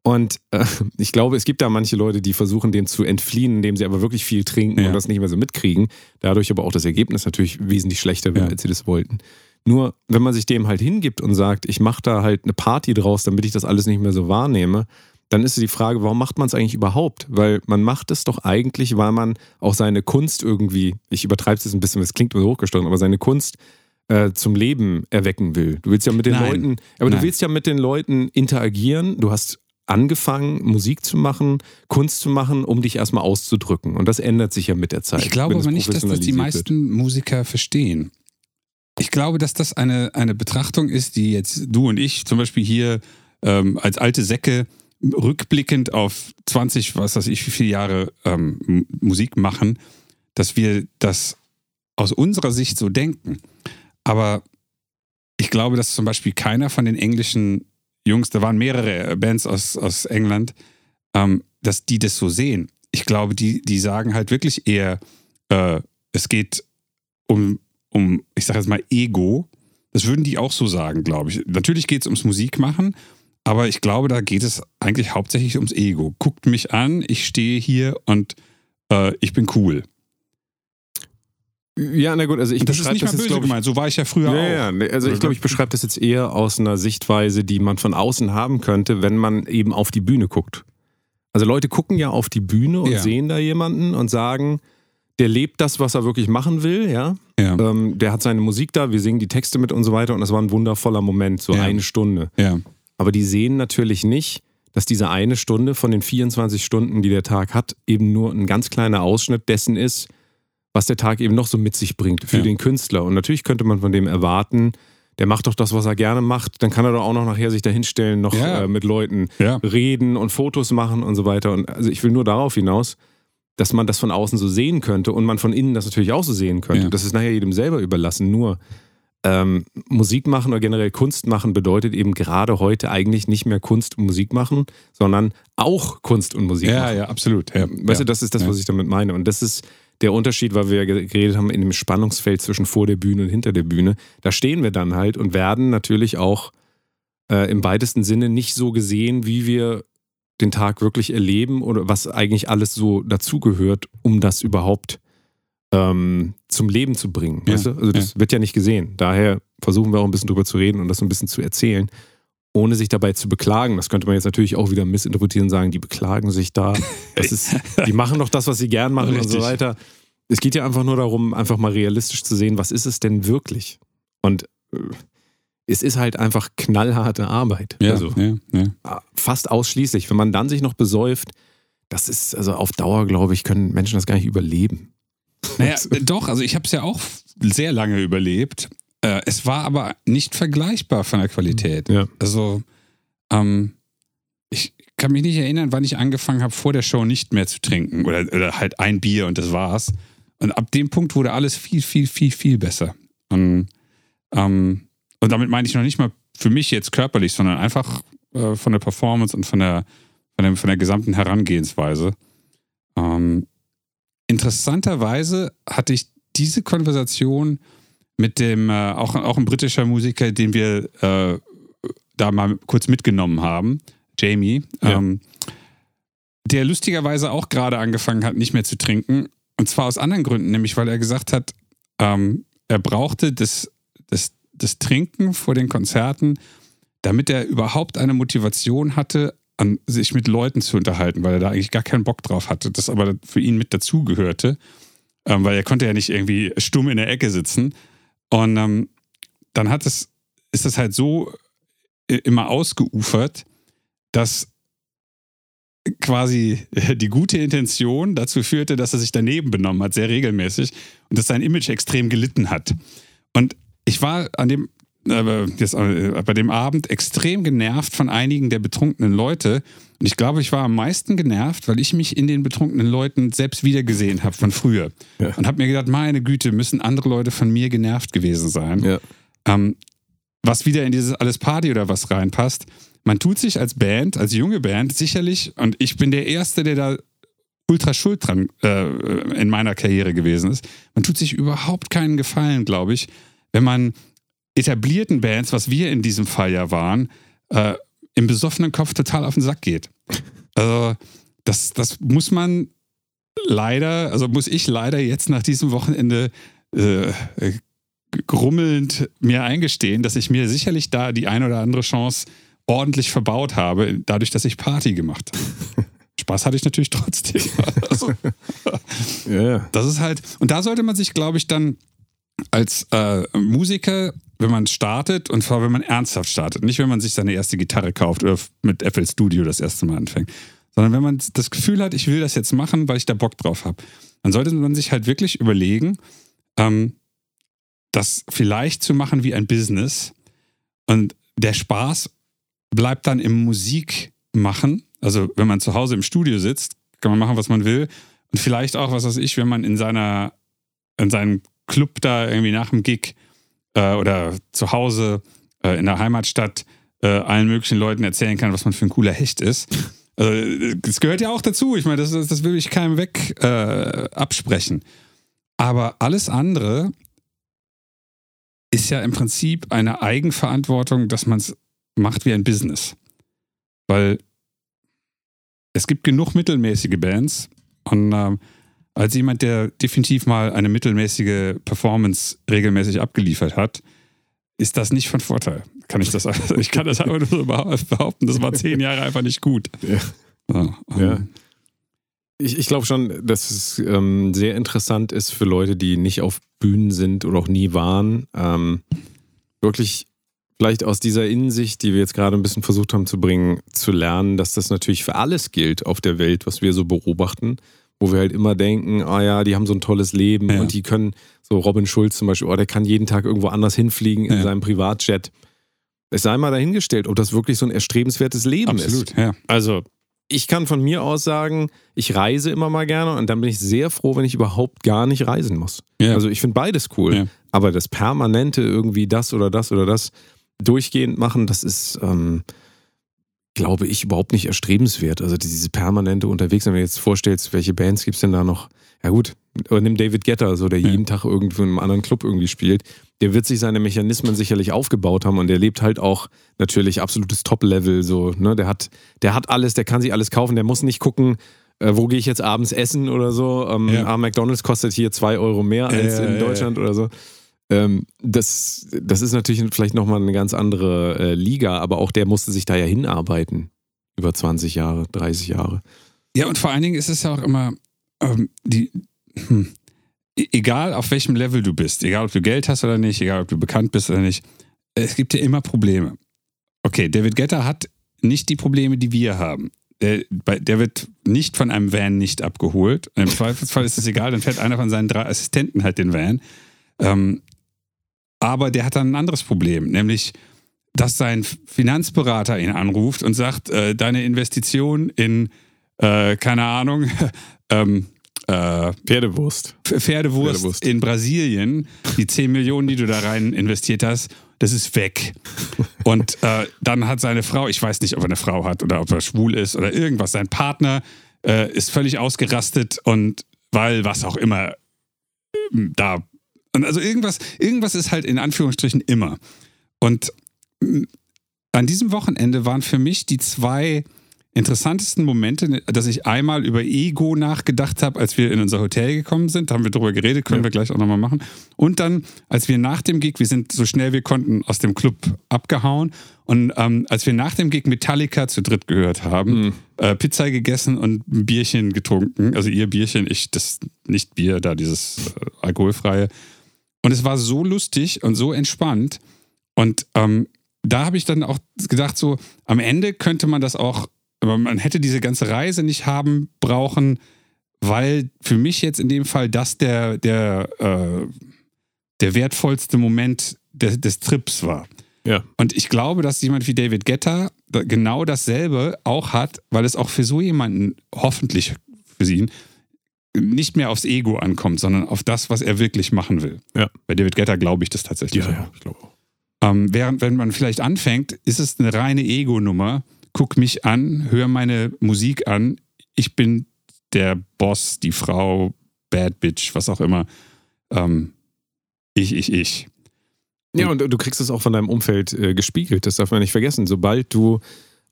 Und äh, ich glaube, es gibt da manche Leute, die versuchen, dem zu entfliehen, indem sie aber wirklich viel trinken ja. und das nicht mehr so mitkriegen. Dadurch aber auch das Ergebnis natürlich wesentlich schlechter wird, ja. als sie das wollten. Nur, wenn man sich dem halt hingibt und sagt, ich mache da halt eine Party draus, damit ich das alles nicht mehr so wahrnehme, dann ist die Frage, warum macht man es eigentlich überhaupt? Weil man macht es doch eigentlich, weil man auch seine Kunst irgendwie, ich übertreibe es jetzt ein bisschen, es klingt immer hochgestochen, aber seine Kunst äh, zum Leben erwecken will. Du willst ja mit den Nein. Leuten, aber Nein. du willst ja mit den Leuten interagieren. Du hast angefangen, Musik zu machen, Kunst zu machen, um dich erstmal auszudrücken. Und das ändert sich ja mit der Zeit. Ich glaube aber nicht, dass das die meisten Musiker verstehen. Ich glaube, dass das eine, eine Betrachtung ist, die jetzt du und ich zum Beispiel hier ähm, als alte Säcke rückblickend auf 20, was weiß ich, wie viele Jahre ähm, Musik machen, dass wir das aus unserer Sicht so denken. Aber ich glaube, dass zum Beispiel keiner von den englischen Jungs, da waren mehrere Bands aus, aus England, ähm, dass die das so sehen. Ich glaube, die, die sagen halt wirklich eher, äh, es geht um, um, ich sage jetzt mal, Ego. Das würden die auch so sagen, glaube ich. Natürlich geht es ums Musikmachen, aber ich glaube, da geht es eigentlich hauptsächlich ums Ego. Guckt mich an, ich stehe hier und äh, ich bin cool. Ja, na gut, also ich das ist nicht mal böse jetzt, gemeint, so war ich ja früher ja, auch. Ja, also ich glaube, ich beschreibe das jetzt eher aus einer Sichtweise, die man von außen haben könnte, wenn man eben auf die Bühne guckt. Also Leute gucken ja auf die Bühne und ja. sehen da jemanden und sagen, der lebt das, was er wirklich machen will, ja. ja. Ähm, der hat seine Musik da, wir singen die Texte mit und so weiter und das war ein wundervoller Moment, so eine Stunde. Ja. Aber die sehen natürlich nicht, dass diese eine Stunde von den 24 Stunden, die der Tag hat, eben nur ein ganz kleiner Ausschnitt dessen ist, was der Tag eben noch so mit sich bringt für Ja. den Künstler. Und natürlich könnte man von dem erwarten, der macht doch das, was er gerne macht, dann kann er doch auch noch nachher sich dahinstellen, noch Ja. äh, mit Leuten Ja. reden und Fotos machen und so weiter. Und also ich will nur darauf hinaus, dass man das von außen so sehen könnte und man von innen das natürlich auch so sehen könnte. Das ist nachher jedem selber überlassen. Nur ähm, Musik machen oder generell Kunst machen bedeutet eben gerade heute eigentlich nicht mehr Kunst und Musik machen, sondern auch Kunst und Musik Ja, machen. ja, absolut. Ja. Weißt ja. du, das ist das, ja. was ich damit meine. Und das ist der Unterschied, weil wir ja geredet haben in dem Spannungsfeld zwischen vor der Bühne und hinter der Bühne. Da stehen wir dann halt und werden natürlich auch äh, im weitesten Sinne nicht so gesehen, wie wir den Tag wirklich erleben oder was eigentlich alles so dazugehört, um das überhaupt ähm, zum Leben zu bringen. Ja, Weißt du? Also das wird ja nicht gesehen. Daher versuchen wir auch ein bisschen drüber zu reden und das ein bisschen zu erzählen, ohne sich dabei zu beklagen. Das könnte man jetzt natürlich auch wieder missinterpretieren und sagen, die beklagen sich da. Das ist, die machen doch das, was sie gern machen und so Richtig. weiter. Es geht ja einfach nur darum, einfach mal realistisch zu sehen, was ist es denn wirklich? Und äh, es ist halt einfach knallharte Arbeit. Ja, Also ja, ja. fast ausschließlich. Wenn man dann sich noch besäuft, das ist, also auf Dauer, glaube ich, können Menschen das gar nicht überleben. Naja, doch, also ich habe es ja auch sehr lange überlebt. Äh, es war aber nicht vergleichbar von der Qualität. Ja. Also, ähm, ich kann mich nicht erinnern, wann ich angefangen habe, vor der Show nicht mehr zu trinken. Oder, oder halt ein Bier und das war's. Und ab dem Punkt wurde alles viel, viel, viel, viel besser. Und, ähm, und damit meine ich noch nicht mal für mich jetzt körperlich, sondern einfach äh, von der Performance und von der, von der, von der gesamten Herangehensweise. Ähm, interessanterweise hatte ich diese Konversation mit dem, äh, auch, auch ein britischer Musiker, den wir äh, da mal kurz mitgenommen haben, Jamie, Ja. ähm, der lustigerweise auch gerade angefangen hat, nicht mehr zu trinken. Und zwar aus anderen Gründen, nämlich weil er gesagt hat, ähm, er brauchte das, das, das Trinken vor den Konzerten, damit er überhaupt eine Motivation hatte, an sich mit Leuten zu unterhalten, weil er da eigentlich gar keinen Bock drauf hatte, das aber für ihn mit dazugehörte, ähm, weil er konnte ja nicht irgendwie stumm in der Ecke sitzen. Und ähm, dann hat es, ist es halt so äh, immer ausgeufert, dass quasi die gute Intention dazu führte, dass er sich daneben benommen hat, sehr regelmäßig und dass sein Image extrem gelitten hat. Und ich war an dem, äh, bei dem Abend extrem genervt von einigen der betrunkenen Leute. Und ich glaube, ich war am meisten genervt, weil ich mich in den betrunkenen Leuten selbst wiedergesehen habe von früher. Ja. Und habe mir gedacht, meine Güte, müssen andere Leute von mir genervt gewesen sein. Ja. Ähm, was wieder in dieses alles Party oder was reinpasst. Man tut sich als Band, als junge Band sicherlich, und ich bin der Erste, der da ultra schuld dran äh, in meiner Karriere gewesen ist. Man tut sich überhaupt keinen Gefallen, glaube ich, wenn man etablierten Bands, was wir in diesem Fall ja waren, äh, im besoffenen Kopf total auf den Sack geht. Also, das, das muss man leider, also muss ich leider jetzt nach diesem Wochenende äh, grummelnd mir eingestehen, dass ich mir sicherlich da die ein oder andere Chance ordentlich verbaut habe, dadurch, dass ich Party gemacht habe. Spaß hatte ich natürlich trotzdem. Also, ja. das ist halt, und da sollte man sich, glaube ich, dann als äh, Musiker, wenn man startet, und zwar wenn man ernsthaft startet, nicht wenn man sich seine erste Gitarre kauft oder mit FL Studio das erste Mal anfängt, sondern wenn man das Gefühl hat, ich will das jetzt machen, weil ich da Bock drauf habe, dann sollte man sich halt wirklich überlegen, ähm, das vielleicht zu machen wie ein Business und der Spaß bleibt dann im Musikmachen. Also wenn man zu Hause im Studio sitzt, kann man machen, was man will. Und vielleicht auch, was weiß ich, wenn man in seiner, in seinem Club da irgendwie nach dem Gig äh, oder zu Hause äh, in der Heimatstadt äh, allen möglichen Leuten erzählen kann, was man für ein cooler Hecht ist. Also, das gehört ja auch dazu. Ich meine, das, das will ich keinem weg äh, absprechen. Aber alles andere ist ja im Prinzip eine Eigenverantwortung, dass man es macht wie ein Business. Weil es gibt genug mittelmäßige Bands und ähm, als jemand, der definitiv mal eine mittelmäßige Performance regelmäßig abgeliefert hat, ist das nicht von Vorteil. Kann ich das, ich kann das einfach nur so behaupten, das war zehn Jahre einfach nicht gut. Ja. So, Ja. ähm, Ich, ich glaube schon, dass es ähm, sehr interessant ist für Leute, die nicht auf Bühnen sind oder auch nie waren, ähm, wirklich vielleicht aus dieser Innensicht, die wir jetzt gerade ein bisschen versucht haben zu bringen, zu lernen, dass das natürlich für alles gilt auf der Welt, was wir so beobachten, wo wir halt immer denken, ah ja, die haben so ein tolles Leben Ja. und die können, so Robin Schulz zum Beispiel, oh, der kann jeden Tag irgendwo anders hinfliegen in Ja. seinem Privatjet. Es sei mal dahingestellt, ob das wirklich so ein erstrebenswertes Leben ist. Absolut, ja. Also, ich kann von mir aus sagen, ich reise immer mal gerne und dann bin ich sehr froh, wenn ich überhaupt gar nicht reisen muss. Ja. Also, ich finde beides cool. Aber das permanente irgendwie das oder das oder das durchgehend machen, das ist, ähm, glaube ich, überhaupt nicht erstrebenswert. Also diese permanente unterwegs, wenn du jetzt vorstellst, welche Bands gibt es denn da noch? Ja gut, oder nimm David Guetta, so der Ja. jeden Tag irgendwo in einem anderen Club irgendwie spielt. Der wird sich seine Mechanismen sicherlich aufgebaut haben und der lebt halt auch natürlich absolutes Top-Level. So, ne? der, hat, der hat alles, der kann sich alles kaufen, der muss nicht gucken, äh, wo gehe ich jetzt abends essen oder so. Ähm, Ja. ah, McDonalds kostet hier zwei Euro mehr als Ja, in. Deutschland oder so. Ähm, das, das ist natürlich vielleicht nochmal eine ganz andere äh, Liga, aber auch der musste sich da ja hinarbeiten. Über 20 Jahre, 30 Jahre. Ja, und vor allen Dingen ist es ja auch immer, ähm, die, hm, e- egal auf welchem Level du bist, egal ob du Geld hast oder nicht, egal ob du bekannt bist oder nicht, es gibt ja immer Probleme. Okay, David Guetta hat nicht die Probleme, die wir haben. Der, der wird nicht von einem Van nicht abgeholt. Im Zweifelsfall ist es egal, dann fährt einer von seinen drei Assistenten halt den Van. Ähm, aber der hat dann ein anderes Problem, nämlich, dass sein Finanzberater ihn anruft und sagt, äh, deine Investition in, äh, keine Ahnung, ähm, äh, Pferdewurst. Pferdewurst, Pferdewurst. in Brasilien, die 10 Millionen, die du da rein investiert hast, das ist weg. Und äh, dann hat seine Frau, ich weiß nicht, ob er eine Frau hat oder ob er schwul ist oder irgendwas, sein Partner äh, ist völlig ausgerastet und weil was auch immer ähm, da. Und also irgendwas, irgendwas ist halt in Anführungsstrichen immer. Und mm, an diesem Wochenende waren für mich die zwei interessantesten Momente, dass ich einmal über Ego nachgedacht habe, als wir in unser Hotel gekommen sind. Da haben wir drüber geredet, können Ja. wir gleich auch nochmal machen. Und dann, als wir nach dem Gig, wir sind so schnell wir konnten aus dem Club abgehauen. Und ähm, als wir nach dem Gig Metallica zu dritt gehört haben, äh, Pizza gegessen und ein Bierchen getrunken. Also ihr Bierchen, ich das nicht Bier, da dieses äh, alkoholfreie. Und es war so lustig und so entspannt. Und ähm, da habe ich dann auch gedacht, so am Ende könnte man das auch, aber man hätte diese ganze Reise nicht haben brauchen, weil für mich jetzt in dem Fall das der, der, äh, der wertvollste Moment des, des Trips war. Ja. Und ich glaube, dass jemand wie David Guetta da- genau dasselbe auch hat, weil es auch für so jemanden, hoffentlich für ihn, nicht mehr aufs Ego ankommt, sondern auf das, was er wirklich machen will. Ja. Bei David Guetta glaube ich das tatsächlich. auch. ich glaube auch. Ähm, während, wenn man vielleicht anfängt, ist es eine reine Ego-Nummer. Guck mich an, hör meine Musik an. Ich bin der Boss, die Frau, Bad Bitch, was auch immer. Ähm, ich, ich, ich. Ja, und du kriegst es auch von deinem Umfeld äh, gespiegelt. Das darf man nicht vergessen. Sobald du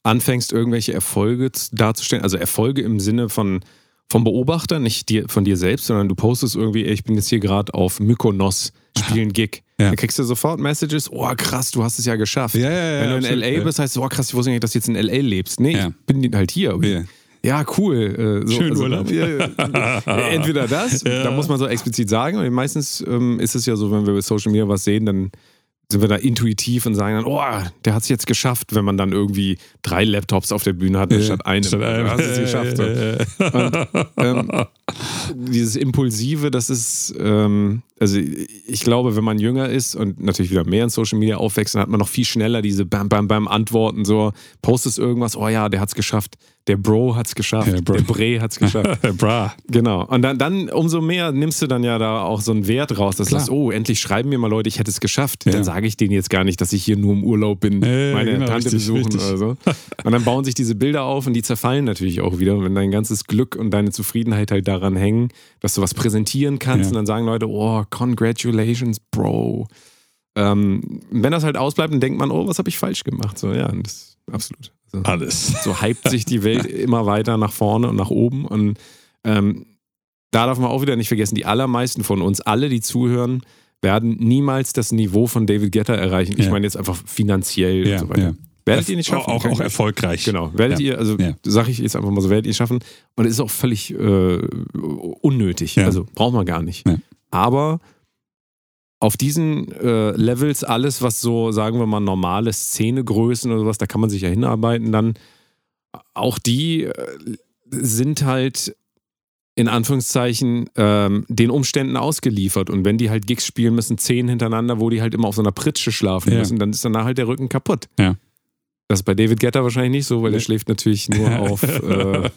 anfängst, irgendwelche Erfolge darzustellen, also Erfolge im Sinne von vom Beobachter, nicht dir, von dir selbst, sondern du postest irgendwie, ich bin jetzt hier gerade auf Mykonos, spielen Gig. Ja. Dann kriegst du sofort Messages, oh krass, du hast es ja geschafft. Ja, ja, Wenn du in absolut, LA bist, heißt es, oh krass, ich wusste nicht, dass du jetzt in LA lebst. Nee, ich bin halt hier. Ja. Ja, cool. Äh, so, Schönen Urlaub. Ja, ja. Entweder das, da muss man so explizit sagen. Und meistens ähm, ist es ja so, wenn wir bei Social Media was sehen, dann sind wir da intuitiv und sagen dann, oh, der hat es jetzt geschafft, wenn man dann irgendwie drei Laptops auf der Bühne hat, statt einem. Statt einem. Hast es geschafft. Und, ähm, dieses Impulsive, das ist, ähm, also ich glaube, wenn man jünger ist und natürlich wieder mehr in Social Media aufwächst, dann hat man noch viel schneller diese Bam, Bam, Bam Antworten, so postest irgendwas, oh ja, der hat's geschafft, der Bro hat's geschafft, Ja, der Bre hat's geschafft. Bra. Genau. Und dann, dann umso mehr nimmst du dann ja da auch so einen Wert raus, dass du sagst, oh, endlich schreiben mir mal Leute, ich hätte es geschafft. Ja. Dann sage ich denen jetzt gar nicht, dass ich hier nur im Urlaub bin, Ja, meine genau, Tante richtig, besuchen richtig. oder so. Und dann bauen sich diese Bilder auf und die zerfallen natürlich auch wieder. Und wenn dein ganzes Glück und deine Zufriedenheit halt daran hängen, dass du was präsentieren kannst Ja. und dann sagen Leute, oh, congratulations, Bro. Ähm, wenn das halt ausbleibt, dann denkt man, oh, was habe ich falsch gemacht? So, ja, das absolut. Also, Alles. so hypt sich die Welt immer weiter nach vorne und nach oben. Und ähm, da darf man auch wieder nicht vergessen, die allermeisten von uns, alle, die zuhören, werden niemals das Niveau von David Guetta erreichen. Ich Ja. meine jetzt einfach finanziell Ja, und so weiter. ja. Werdet ihr nicht schaffen. Auch, auch erfolgreich. Genau, werdet Ja. ihr, also Ja. sage ich jetzt einfach mal so, werdet ihr schaffen. Und es ist auch völlig äh, unnötig. Ja. Also braucht man gar nicht. Aber auf diesen äh, Levels alles, was so, sagen wir mal, normale Szenegrößen oder sowas, da kann man sich ja hinarbeiten, dann auch die äh, sind halt in Anführungszeichen ähm, den Umständen ausgeliefert. Und wenn die halt Gigs spielen müssen, zehn hintereinander, wo die halt immer auf so einer Pritsche schlafen Ja. müssen, dann ist danach halt der Rücken kaputt. Ja. Das ist bei David Guetta wahrscheinlich nicht so, weil Nee. er schläft natürlich nur auf, äh,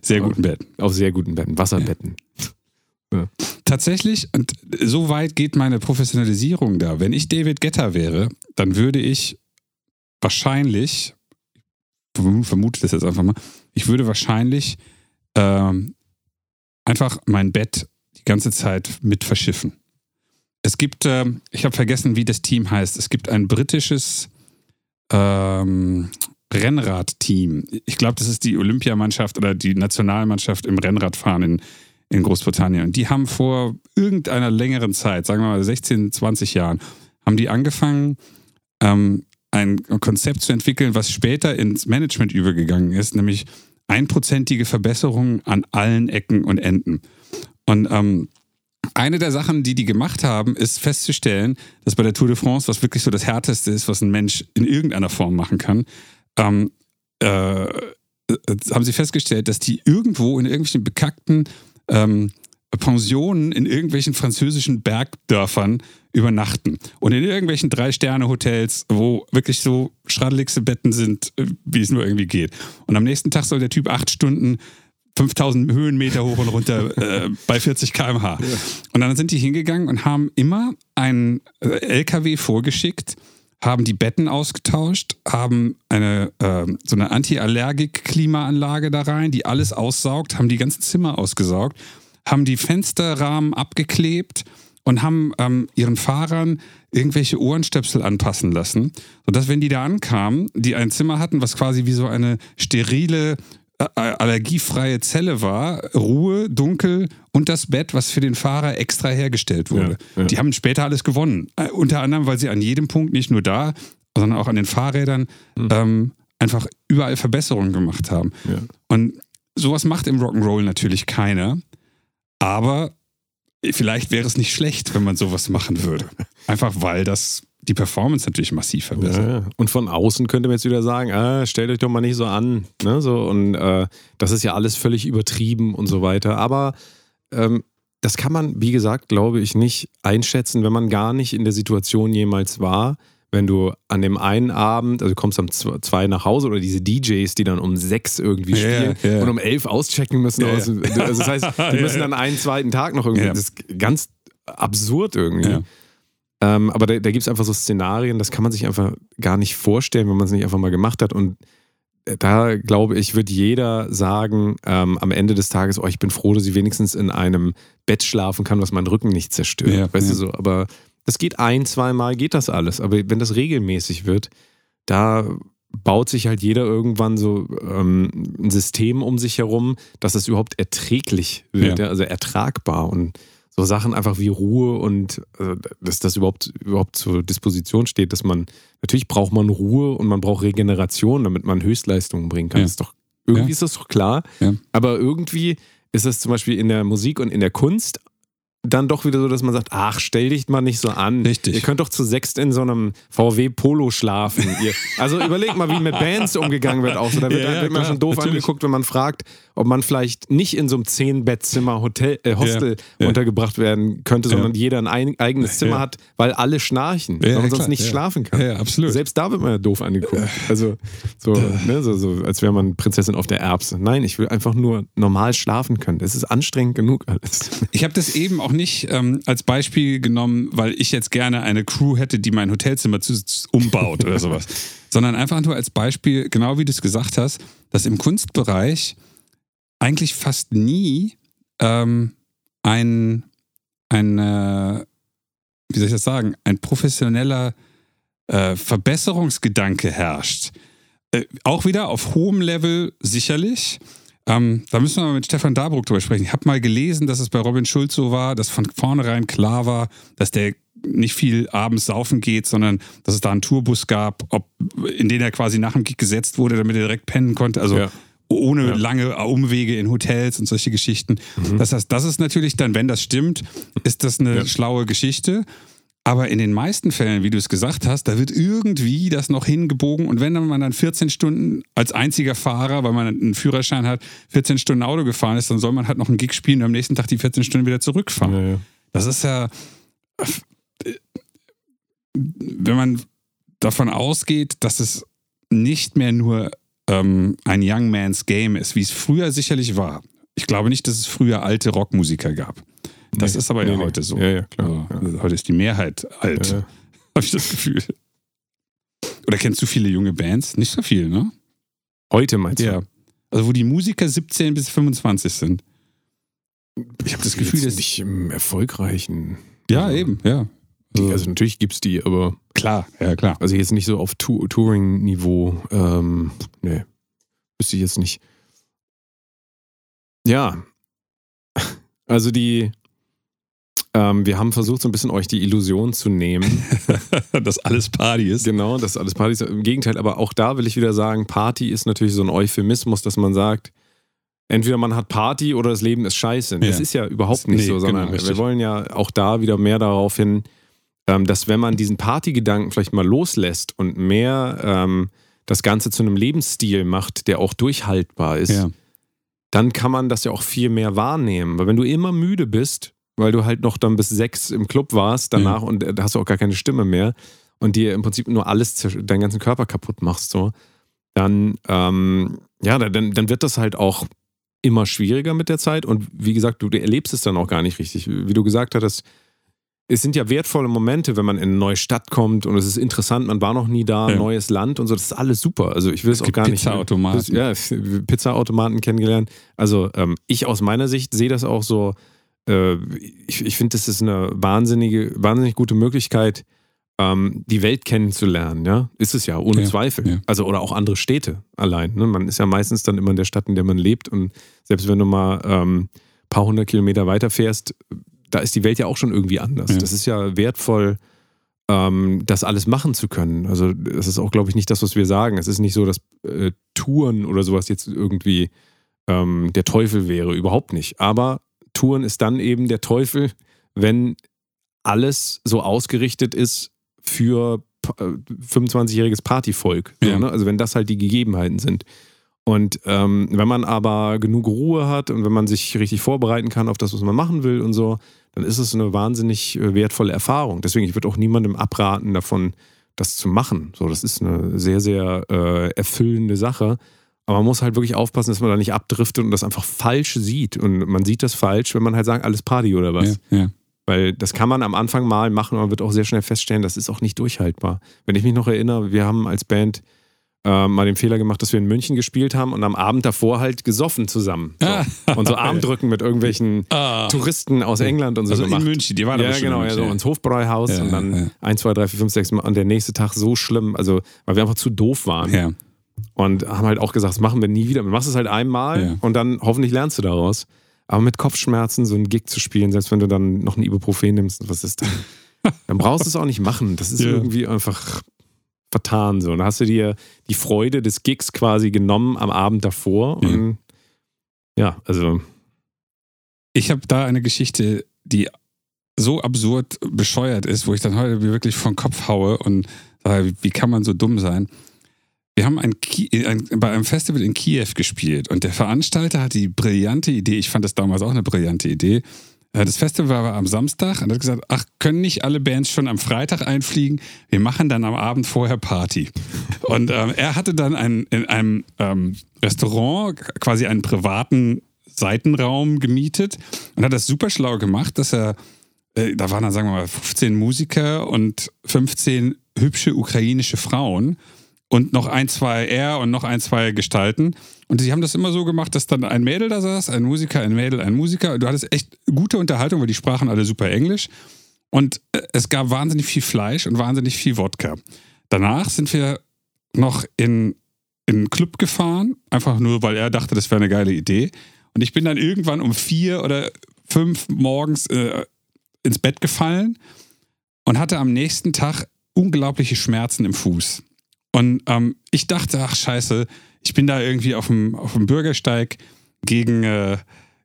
Sehr guten Betten. auf sehr guten Betten, Wasserbetten. Tatsächlich, und so weit geht meine Professionalisierung da. Wenn ich David Guetta wäre, dann würde ich wahrscheinlich, verm- vermute das jetzt einfach mal, ich würde wahrscheinlich ähm, einfach mein Bett die ganze Zeit mit verschiffen. Es gibt, ähm, ich habe vergessen, wie das Team heißt. Es gibt ein britisches ähm, Rennradteam. Ich glaube, das ist die Olympiamannschaft oder die Nationalmannschaft im Rennradfahren in, in Großbritannien. Und die haben vor irgendeiner längeren Zeit, sagen wir mal 16, 20 Jahren, haben die angefangen, ähm, ein Konzept zu entwickeln, was später ins Management übergegangen ist, nämlich einprozentige Verbesserungen an allen Ecken und Enden. Und ähm, eine der Sachen, die die gemacht haben, ist festzustellen, dass bei der Tour de France, was wirklich so das Härteste ist, was ein Mensch in irgendeiner Form machen kann, ähm, äh, äh, haben sie festgestellt, dass die irgendwo in irgendwelchen bekackten ähm, Pensionen in irgendwelchen französischen Bergdörfern übernachten und in irgendwelchen Drei-Sterne-Hotels, wo wirklich so schraddeligste Betten sind, äh, wie es nur irgendwie geht. Und am nächsten Tag soll der Typ acht Stunden 5000 Höhenmeter hoch und runter äh, bei 40 km/h. Und dann sind die hingegangen und haben immer einen äh, LKW vorgeschickt, haben die Betten ausgetauscht, haben eine ähm, so eine Anti-Allergik-Klimaanlage da rein, die alles aussaugt, haben die ganzen Zimmer ausgesaugt, haben die Fensterrahmen abgeklebt und haben ähm, ihren Fahrern irgendwelche Ohrenstöpsel anpassen lassen, sodass, wenn die da ankamen, die ein Zimmer hatten, was quasi wie so eine sterile, äh, allergiefreie Zelle war, Ruhe, dunkel und das Bett, was für den Fahrer extra hergestellt wurde. Ja, ja. Die haben später alles gewonnen. Äh, unter anderem, weil sie an jedem Punkt nicht nur da, sondern auch an den Fahrrädern ähm, einfach überall Verbesserungen gemacht haben. Ja. Und sowas macht im Rock'n'Roll natürlich keiner. Aber vielleicht wäre es nicht schlecht, wenn man sowas machen würde. Einfach weil das die Performance natürlich massiv verbessert. Ja, und von außen könnte man jetzt wieder sagen, ah, stellt euch doch mal nicht so an. Ne? So, und äh, das ist ja alles völlig übertrieben und so weiter. Aber ähm, das kann man, wie gesagt, glaube ich, nicht einschätzen, wenn man gar nicht in der Situation jemals war. Wenn du an dem einen Abend, also du kommst um zw- zwei nach Hause oder diese DJs, die dann um sechs irgendwie spielen ja, ja. und um elf auschecken müssen. Ja, aus, also das heißt, die müssen dann einen zweiten Tag noch irgendwie. Das ist ganz absurd irgendwie. Ähm, aber da, da gibt es einfach so Szenarien, das kann man sich einfach gar nicht vorstellen, wenn man es nicht einfach mal gemacht hat. Und da glaube ich, wird jeder sagen am am Ende des Tages, oh, ich bin froh, dass ich wenigstens in einem Bett schlafen kann, was meinen Rücken nicht zerstört. Ja, weißt ja. du so, aber das geht ein, zweimal, geht das alles. Aber wenn das regelmäßig wird, da baut sich halt jeder irgendwann so ähm, ein System um sich herum, dass es überhaupt erträglich wird, ja. also ertragbar. Und so Sachen einfach wie Ruhe und äh, dass das überhaupt, überhaupt zur Disposition steht, dass man, natürlich braucht man Ruhe und man braucht Regeneration, damit man Höchstleistungen bringen kann. Ja. Das ist doch, irgendwie Ja. ist das doch klar. Ja. Aber irgendwie ist es zum Beispiel in der Musik und in der Kunst dann doch wieder so, dass man sagt, ach, stell dich mal nicht so an. Richtig. Ihr könnt doch zu sechst in so einem VW Polo schlafen. Ihr, also überlegt mal, wie mit Bands umgegangen wird auch so. Da wird, Ja, ja, wird man klar, schon doof natürlich. angeguckt, wenn man fragt, ob man vielleicht nicht in so einem Zehn-Bettzimmer Hotel, äh, Hostel Ja, untergebracht werden könnte, sondern jeder ein ein eigenes Zimmer hat, weil alle schnarchen, weil man sonst nicht schlafen kann. Ja, absolut. Selbst da wird man ja doof angeguckt. Also so, ne, so, so als wäre man Prinzessin auf der Erbse. Nein, ich will einfach nur normal schlafen können. Das ist anstrengend genug alles. Ich habe das eben auch nicht ähm, als Beispiel genommen, weil ich jetzt gerne eine Crew hätte, die mein Hotelzimmer zu, zu- umbaut oder sowas, sondern einfach nur als Beispiel, genau wie du es gesagt hast, dass im Kunstbereich eigentlich fast nie ähm, ein, ein äh, wie soll ich das sagen, ein professioneller äh, Verbesserungsgedanke herrscht. Äh, auch wieder auf hohem Level sicherlich. Ähm, da müssen wir mal mit Stefan Dabruck drüber sprechen. Ich habe mal gelesen, dass es bei Robin Schulz so war, dass von vornherein klar war, dass der nicht viel abends saufen geht, sondern dass es da einen Tourbus gab, ob, in den er quasi nach dem Gig gesetzt wurde, damit er direkt pennen konnte. Also Ja. ohne Ja. lange Umwege in Hotels und solche Geschichten. Das heißt, das ist natürlich dann, wenn das stimmt, ist das eine Ja. schlaue Geschichte. Aber in den meisten Fällen, wie du es gesagt hast, da wird irgendwie das noch hingebogen. Und wenn man dann 14 Stunden als einziger Fahrer, weil man einen Führerschein hat, 14 Stunden Auto gefahren ist, dann soll man halt noch einen Gig spielen und am nächsten Tag die 14 Stunden wieder zurückfahren. Ja, ja. Das ist ja, wenn man davon ausgeht, dass es nicht mehr nur ähm, ein Young Man's Game ist, wie es früher sicherlich war. Ich glaube nicht, dass es früher alte Rockmusiker gab. Das Nee. ist aber ja Nee, nee. heute so. Ja, ja, klar. Also, also heute ist die Mehrheit alt, Ja, ja. habe ich das Gefühl. Oder kennst du viele junge Bands? Nicht so viel, ne? Heute meinst du? Ja. Also wo die Musiker 17 bis 25 sind. Ich habe das Gefühl, dass nicht im erfolgreichen. Ja, eben, ja. Die, also natürlich gibt es die, aber Klar, ja klar. also jetzt nicht so auf Tu- Touring-Niveau. Ähm, nee, wüsste ich jetzt nicht. Ja, also die, ähm, wir haben versucht, so ein bisschen euch die Illusion zu nehmen. dass alles Party ist. genau, das alles Party ist. Im Gegenteil, aber auch da will ich wieder sagen, Party ist natürlich so ein Euphemismus, dass man sagt, entweder man hat Party oder das Leben ist scheiße. Das Ja. ist ja überhaupt nicht Nee, so, sondern genau, wir wollen ja auch da wieder mehr darauf hin, ähm, dass wenn man diesen Partygedanken vielleicht mal loslässt und mehr ähm, das Ganze zu einem Lebensstil macht, der auch durchhaltbar ist, Ja. dann kann man das ja auch viel mehr wahrnehmen. Weil wenn du immer müde bist, weil du halt noch dann bis sechs im Club warst danach und äh, da hast du auch gar keine Stimme mehr und dir im Prinzip nur alles, deinen ganzen Körper kaputt machst, so, dann, ähm, ja, dann, dann wird das halt auch immer schwieriger mit der Zeit und wie gesagt, du erlebst es dann auch gar nicht richtig. Wie du gesagt hattest, es sind ja wertvolle Momente, wenn man in eine neue Stadt kommt und es ist interessant, man war noch nie da, Ja. neues Land und so, das ist alles super. Also ich will es, Es auch gar nicht. Pizzaautomaten. Ja, Pizzaautomaten kennengelernt. Also ähm, ich aus meiner Sicht sehe das auch so, äh, ich, ich finde, das ist eine wahnsinnige, wahnsinnig gute Möglichkeit, ähm, die Welt kennenzulernen, ja. Ist es ja, ohne Ja, Zweifel. ja. Also, oder auch andere Städte allein. Ne? Man ist ja meistens dann immer in der Stadt, in der man lebt. Und selbst wenn du mal ähm, ein paar hundert Kilometer weiterfährst, da ist die Welt ja auch schon irgendwie anders. Ja. Das ist ja wertvoll, ähm, das alles machen zu können. Also, das ist auch, glaube ich, nicht das, was wir sagen. Es ist nicht so, dass äh, Touren oder sowas jetzt irgendwie ähm, der Teufel wäre. Überhaupt nicht. Aber Touren ist dann eben der Teufel, wenn alles so ausgerichtet ist für pa- äh, 25-jähriges Partyvolk. So, Ja. ne? Also wenn das halt die Gegebenheiten sind. Und ähm, wenn man aber genug Ruhe hat und wenn man sich richtig vorbereiten kann auf das, was man machen will und so, dann ist es eine wahnsinnig äh, wertvolle Erfahrung. Deswegen, ich würde auch niemandem abraten davon, das zu machen. So, das ist eine sehr, sehr äh, erfüllende Sache. Aber man muss halt wirklich aufpassen, dass man da nicht abdriftet und das einfach falsch sieht. Und man sieht das falsch, wenn man halt sagt, alles Party oder was. Ja, ja. Weil das kann man am Anfang mal machen, aber man wird auch sehr schnell feststellen, das ist auch nicht durchhaltbar. Wenn ich mich noch erinnere, wir haben als Band äh, mal den Fehler gemacht, dass wir in München gespielt haben und am Abend davor halt gesoffen zusammen. So. Ah. Und so Armdrücken mit irgendwelchen Ah. Touristen aus England und so Also gemacht. in München, die waren ja, genau, in ja, München, so ja. ins Hofbräuhaus Ja, und dann ja. 1, 2, 3, 4, 5, 6 Mal und der nächste Tag so schlimm, also weil wir einfach zu doof waren Ja. Und haben halt auch gesagt, das machen wir nie wieder. Du machst es halt einmal Ja. und dann hoffentlich lernst du daraus. Aber mit Kopfschmerzen so einen Gig zu spielen, selbst wenn du dann noch ein Ibuprofen nimmst, was ist dann? Dann brauchst du es auch nicht machen. Das ist Ja. irgendwie einfach vertan so. Und dann hast du dir die Freude des Gigs quasi genommen am Abend davor. Ja. Und ja, also Ich habe da eine Geschichte, die so absurd bescheuert ist, wo ich dann heute wirklich vom Kopf haue und sage, wie kann man so dumm sein? Wir haben ein, Ki ein, bei einem Festival in Kiew gespielt und der Veranstalter hat die brillante Idee, ich fand das damals auch eine brillante Idee. äh, Das Festival war am Samstag und hat gesagt, ach, können nicht alle Bands schon am Freitag einfliegen? Wir machen dann am Abend vorher Party. Und ähm, er hatte dann ein, in einem ähm, Restaurant quasi einen privaten Seitenraum gemietet und hat das super schlau gemacht, dass er, äh, da waren dann sagen wir mal 15 Musiker und 15 hübsche ukrainische Frauen und noch ein, zwei er und noch ein, zwei Gestalten. Und sie haben das immer so gemacht, dass dann ein Mädel da saß, ein Musiker, ein Mädel, ein Musiker. Du hattest echt gute Unterhaltung, weil die sprachen alle super Englisch. Und äh, es gab wahnsinnig viel Fleisch und wahnsinnig viel Wodka. Danach sind wir noch in, in einen Club gefahren, einfach nur, weil er dachte, das wäre eine geile Idee. Und ich bin dann irgendwann um vier oder fünf morgens äh, ins Bett gefallen und hatte am nächsten Tag unglaubliche Schmerzen im Fuß. Und ähm, ich dachte, ach scheiße, ich bin da irgendwie auf dem, auf dem Bürgersteig gegen, äh,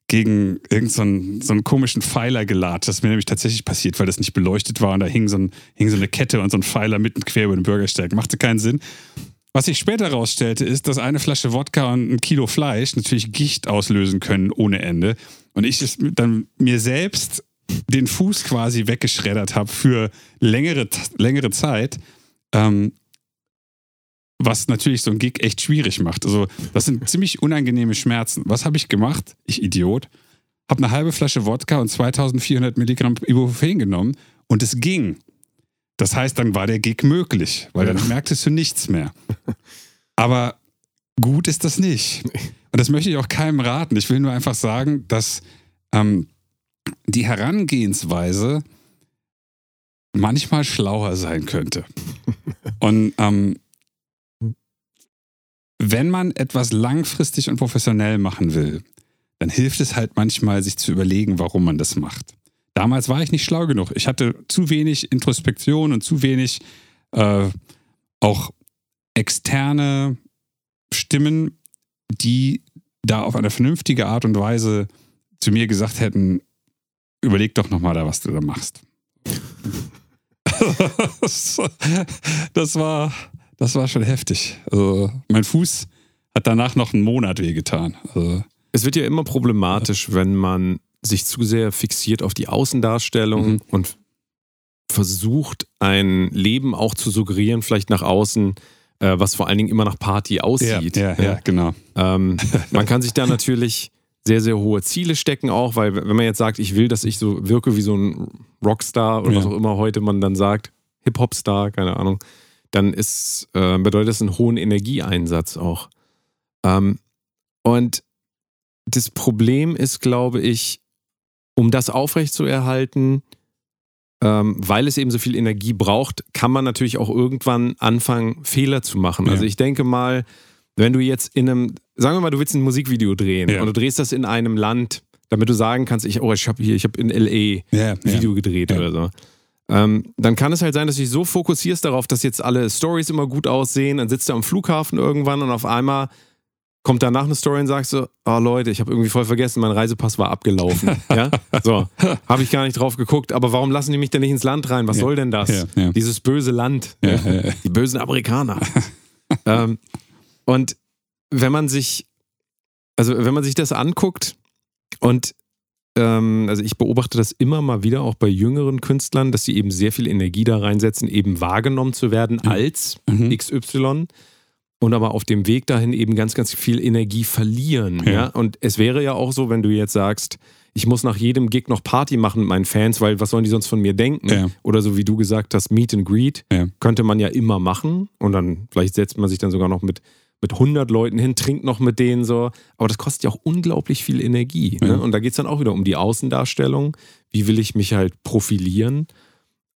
gegen irgendeinen so, so einen komischen Pfeiler gelatscht. Das ist mir nämlich tatsächlich passiert, weil das nicht beleuchtet war und da hing so, ein, hing so eine Kette und so ein Pfeiler mitten quer über den Bürgersteig. Machte keinen Sinn. Was sich später herausstellte, ist, dass eine Flasche Wodka und ein Kilo Fleisch natürlich Gicht auslösen können ohne Ende. Und ich es dann mir selbst den Fuß quasi weggeschreddert habe für längere, längere Zeit. Ähm, was natürlich so ein Gig echt schwierig macht. Also, das sind ziemlich unangenehme Schmerzen. Was habe ich gemacht? Ich Idiot. Habe eine halbe Flasche Wodka und 2400 Milligramm Ibuprofen genommen und es ging. Das heißt, dann war der Gig möglich, weil dann merktest du nichts mehr. Aber gut ist das nicht. Und das möchte ich auch keinem raten. Ich will nur einfach sagen, dass ähm, die Herangehensweise manchmal schlauer sein könnte. Und ähm, wenn man etwas langfristig und professionell machen will, dann hilft es halt manchmal, sich zu überlegen, warum man das macht. Damals war ich nicht schlau genug. Ich hatte zu wenig Introspektion und zu wenig äh, auch externe Stimmen, die da auf eine vernünftige Art und Weise zu mir gesagt hätten, überleg doch nochmal da, was du da machst. das war, das war schon heftig. Also mein Fuß hat danach noch einen Monat wehgetan. Also, es wird ja immer problematisch, wenn man sich zu sehr fixiert auf die Außendarstellung mhm. und versucht, ein Leben auch zu suggerieren, vielleicht nach außen, äh, was vor allen Dingen immer nach Party aussieht. Ja, ja, ja genau. Ähm, man kann sich da natürlich sehr, sehr hohe Ziele stecken auch, weil wenn man jetzt sagt, ich will, dass ich so wirke wie so ein Rockstar oder ja. was auch immer heute man dann sagt, Hip-Hop-Star, keine Ahnung, dann ist, äh, bedeutet das einen hohen Energieeinsatz auch. Ähm, und das Problem ist, glaube ich, um das aufrechtzuerhalten, ähm, weil es eben so viel Energie braucht, kann man natürlich auch irgendwann anfangen, Fehler zu machen. Ja. Also ich denke mal, wenn du jetzt in einem, sagen wir mal, du willst ein Musikvideo drehen ja. und du drehst das in einem Land, damit du sagen kannst, ich, oh, ich habe hier, ich habe in LA ja, ein Video gedreht oder so. Ähm, dann kann es halt sein, dass du dich so fokussierst darauf, dass jetzt alle Stories immer gut aussehen, dann sitzt du am Flughafen irgendwann und auf einmal kommt danach eine Story und sagst so, oh Leute, ich habe irgendwie voll vergessen, mein Reisepass war abgelaufen. ja, so, habe ich gar nicht drauf geguckt, aber warum lassen die mich denn nicht ins Land rein? Was ja. soll denn das? Ja, ja. Dieses böse Land, die bösen Amerikaner. ähm, und wenn man sich, also wenn man sich das anguckt und ähm, also ich beobachte das immer mal wieder auch bei jüngeren Künstlern, dass sie eben sehr viel Energie da reinsetzen, eben wahrgenommen zu werden als mhm. XY und aber auf dem Weg dahin eben ganz, ganz viel Energie verlieren. Ja. ja. Und es wäre ja auch so, wenn du jetzt sagst, ich muss nach jedem Gig noch Party machen mit meinen Fans, weil was sollen die sonst von mir denken? Ja. Oder so wie du gesagt hast, Meet and Greet, ja. könnte man ja immer machen und dann vielleicht setzt man sich dann sogar noch mit mit 100 Leuten hin, trinkt noch mit denen so. Aber das kostet ja auch unglaublich viel Energie. Ne? Und da geht es dann auch wieder um die Außendarstellung. Wie will ich mich halt profilieren?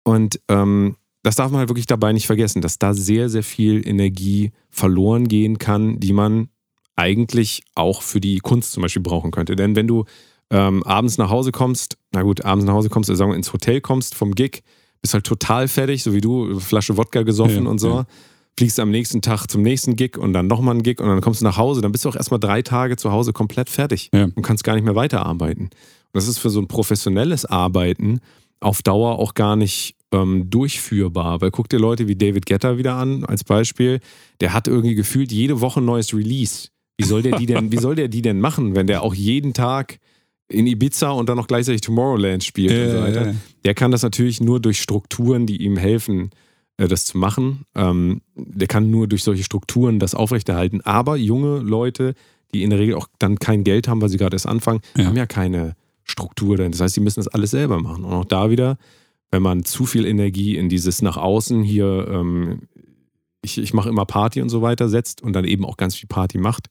Und ähm, das darf man halt wirklich dabei nicht vergessen, dass da sehr, sehr viel Energie verloren gehen kann, die man eigentlich auch für die Kunst zum Beispiel brauchen könnte. Denn wenn du ähm, abends nach Hause kommst, na gut, abends nach Hause kommst, also sagen wir ins Hotel kommst vom Gig, bist halt total fertig, so wie du, Flasche Wodka gesoffen ja, und so. Ja. Fliegst am nächsten Tag zum nächsten Gig und dann nochmal ein Gig und dann kommst du nach Hause, dann bist du auch erstmal drei Tage zu Hause komplett fertig ja. und kannst gar nicht mehr weiterarbeiten. Und das ist für so ein professionelles Arbeiten auf Dauer auch gar nicht ähm, durchführbar. Weil guck dir Leute wie David Getter wieder an, als Beispiel. Der hat irgendwie gefühlt jede Woche ein neues Release. Wie soll der die denn, wie soll der die denn machen, wenn der auch jeden Tag in Ibiza und dann noch gleichzeitig Tomorrowland spielt ja, und so weiter? Ja. Der kann das natürlich nur durch Strukturen, die ihm helfen, das zu machen. Ähm, der kann nur durch solche Strukturen das aufrechterhalten. Aber junge Leute, die in der Regel auch dann kein Geld haben, weil sie gerade erst anfangen, haben ja keine Struktur. Das heißt, sie müssen das alles selber machen. Und auch da wieder wenn man zu viel Energie in dieses nach außen hier, ähm, ich, ich mache immer Party und so weiter setzt und dann eben auch ganz viel Party macht,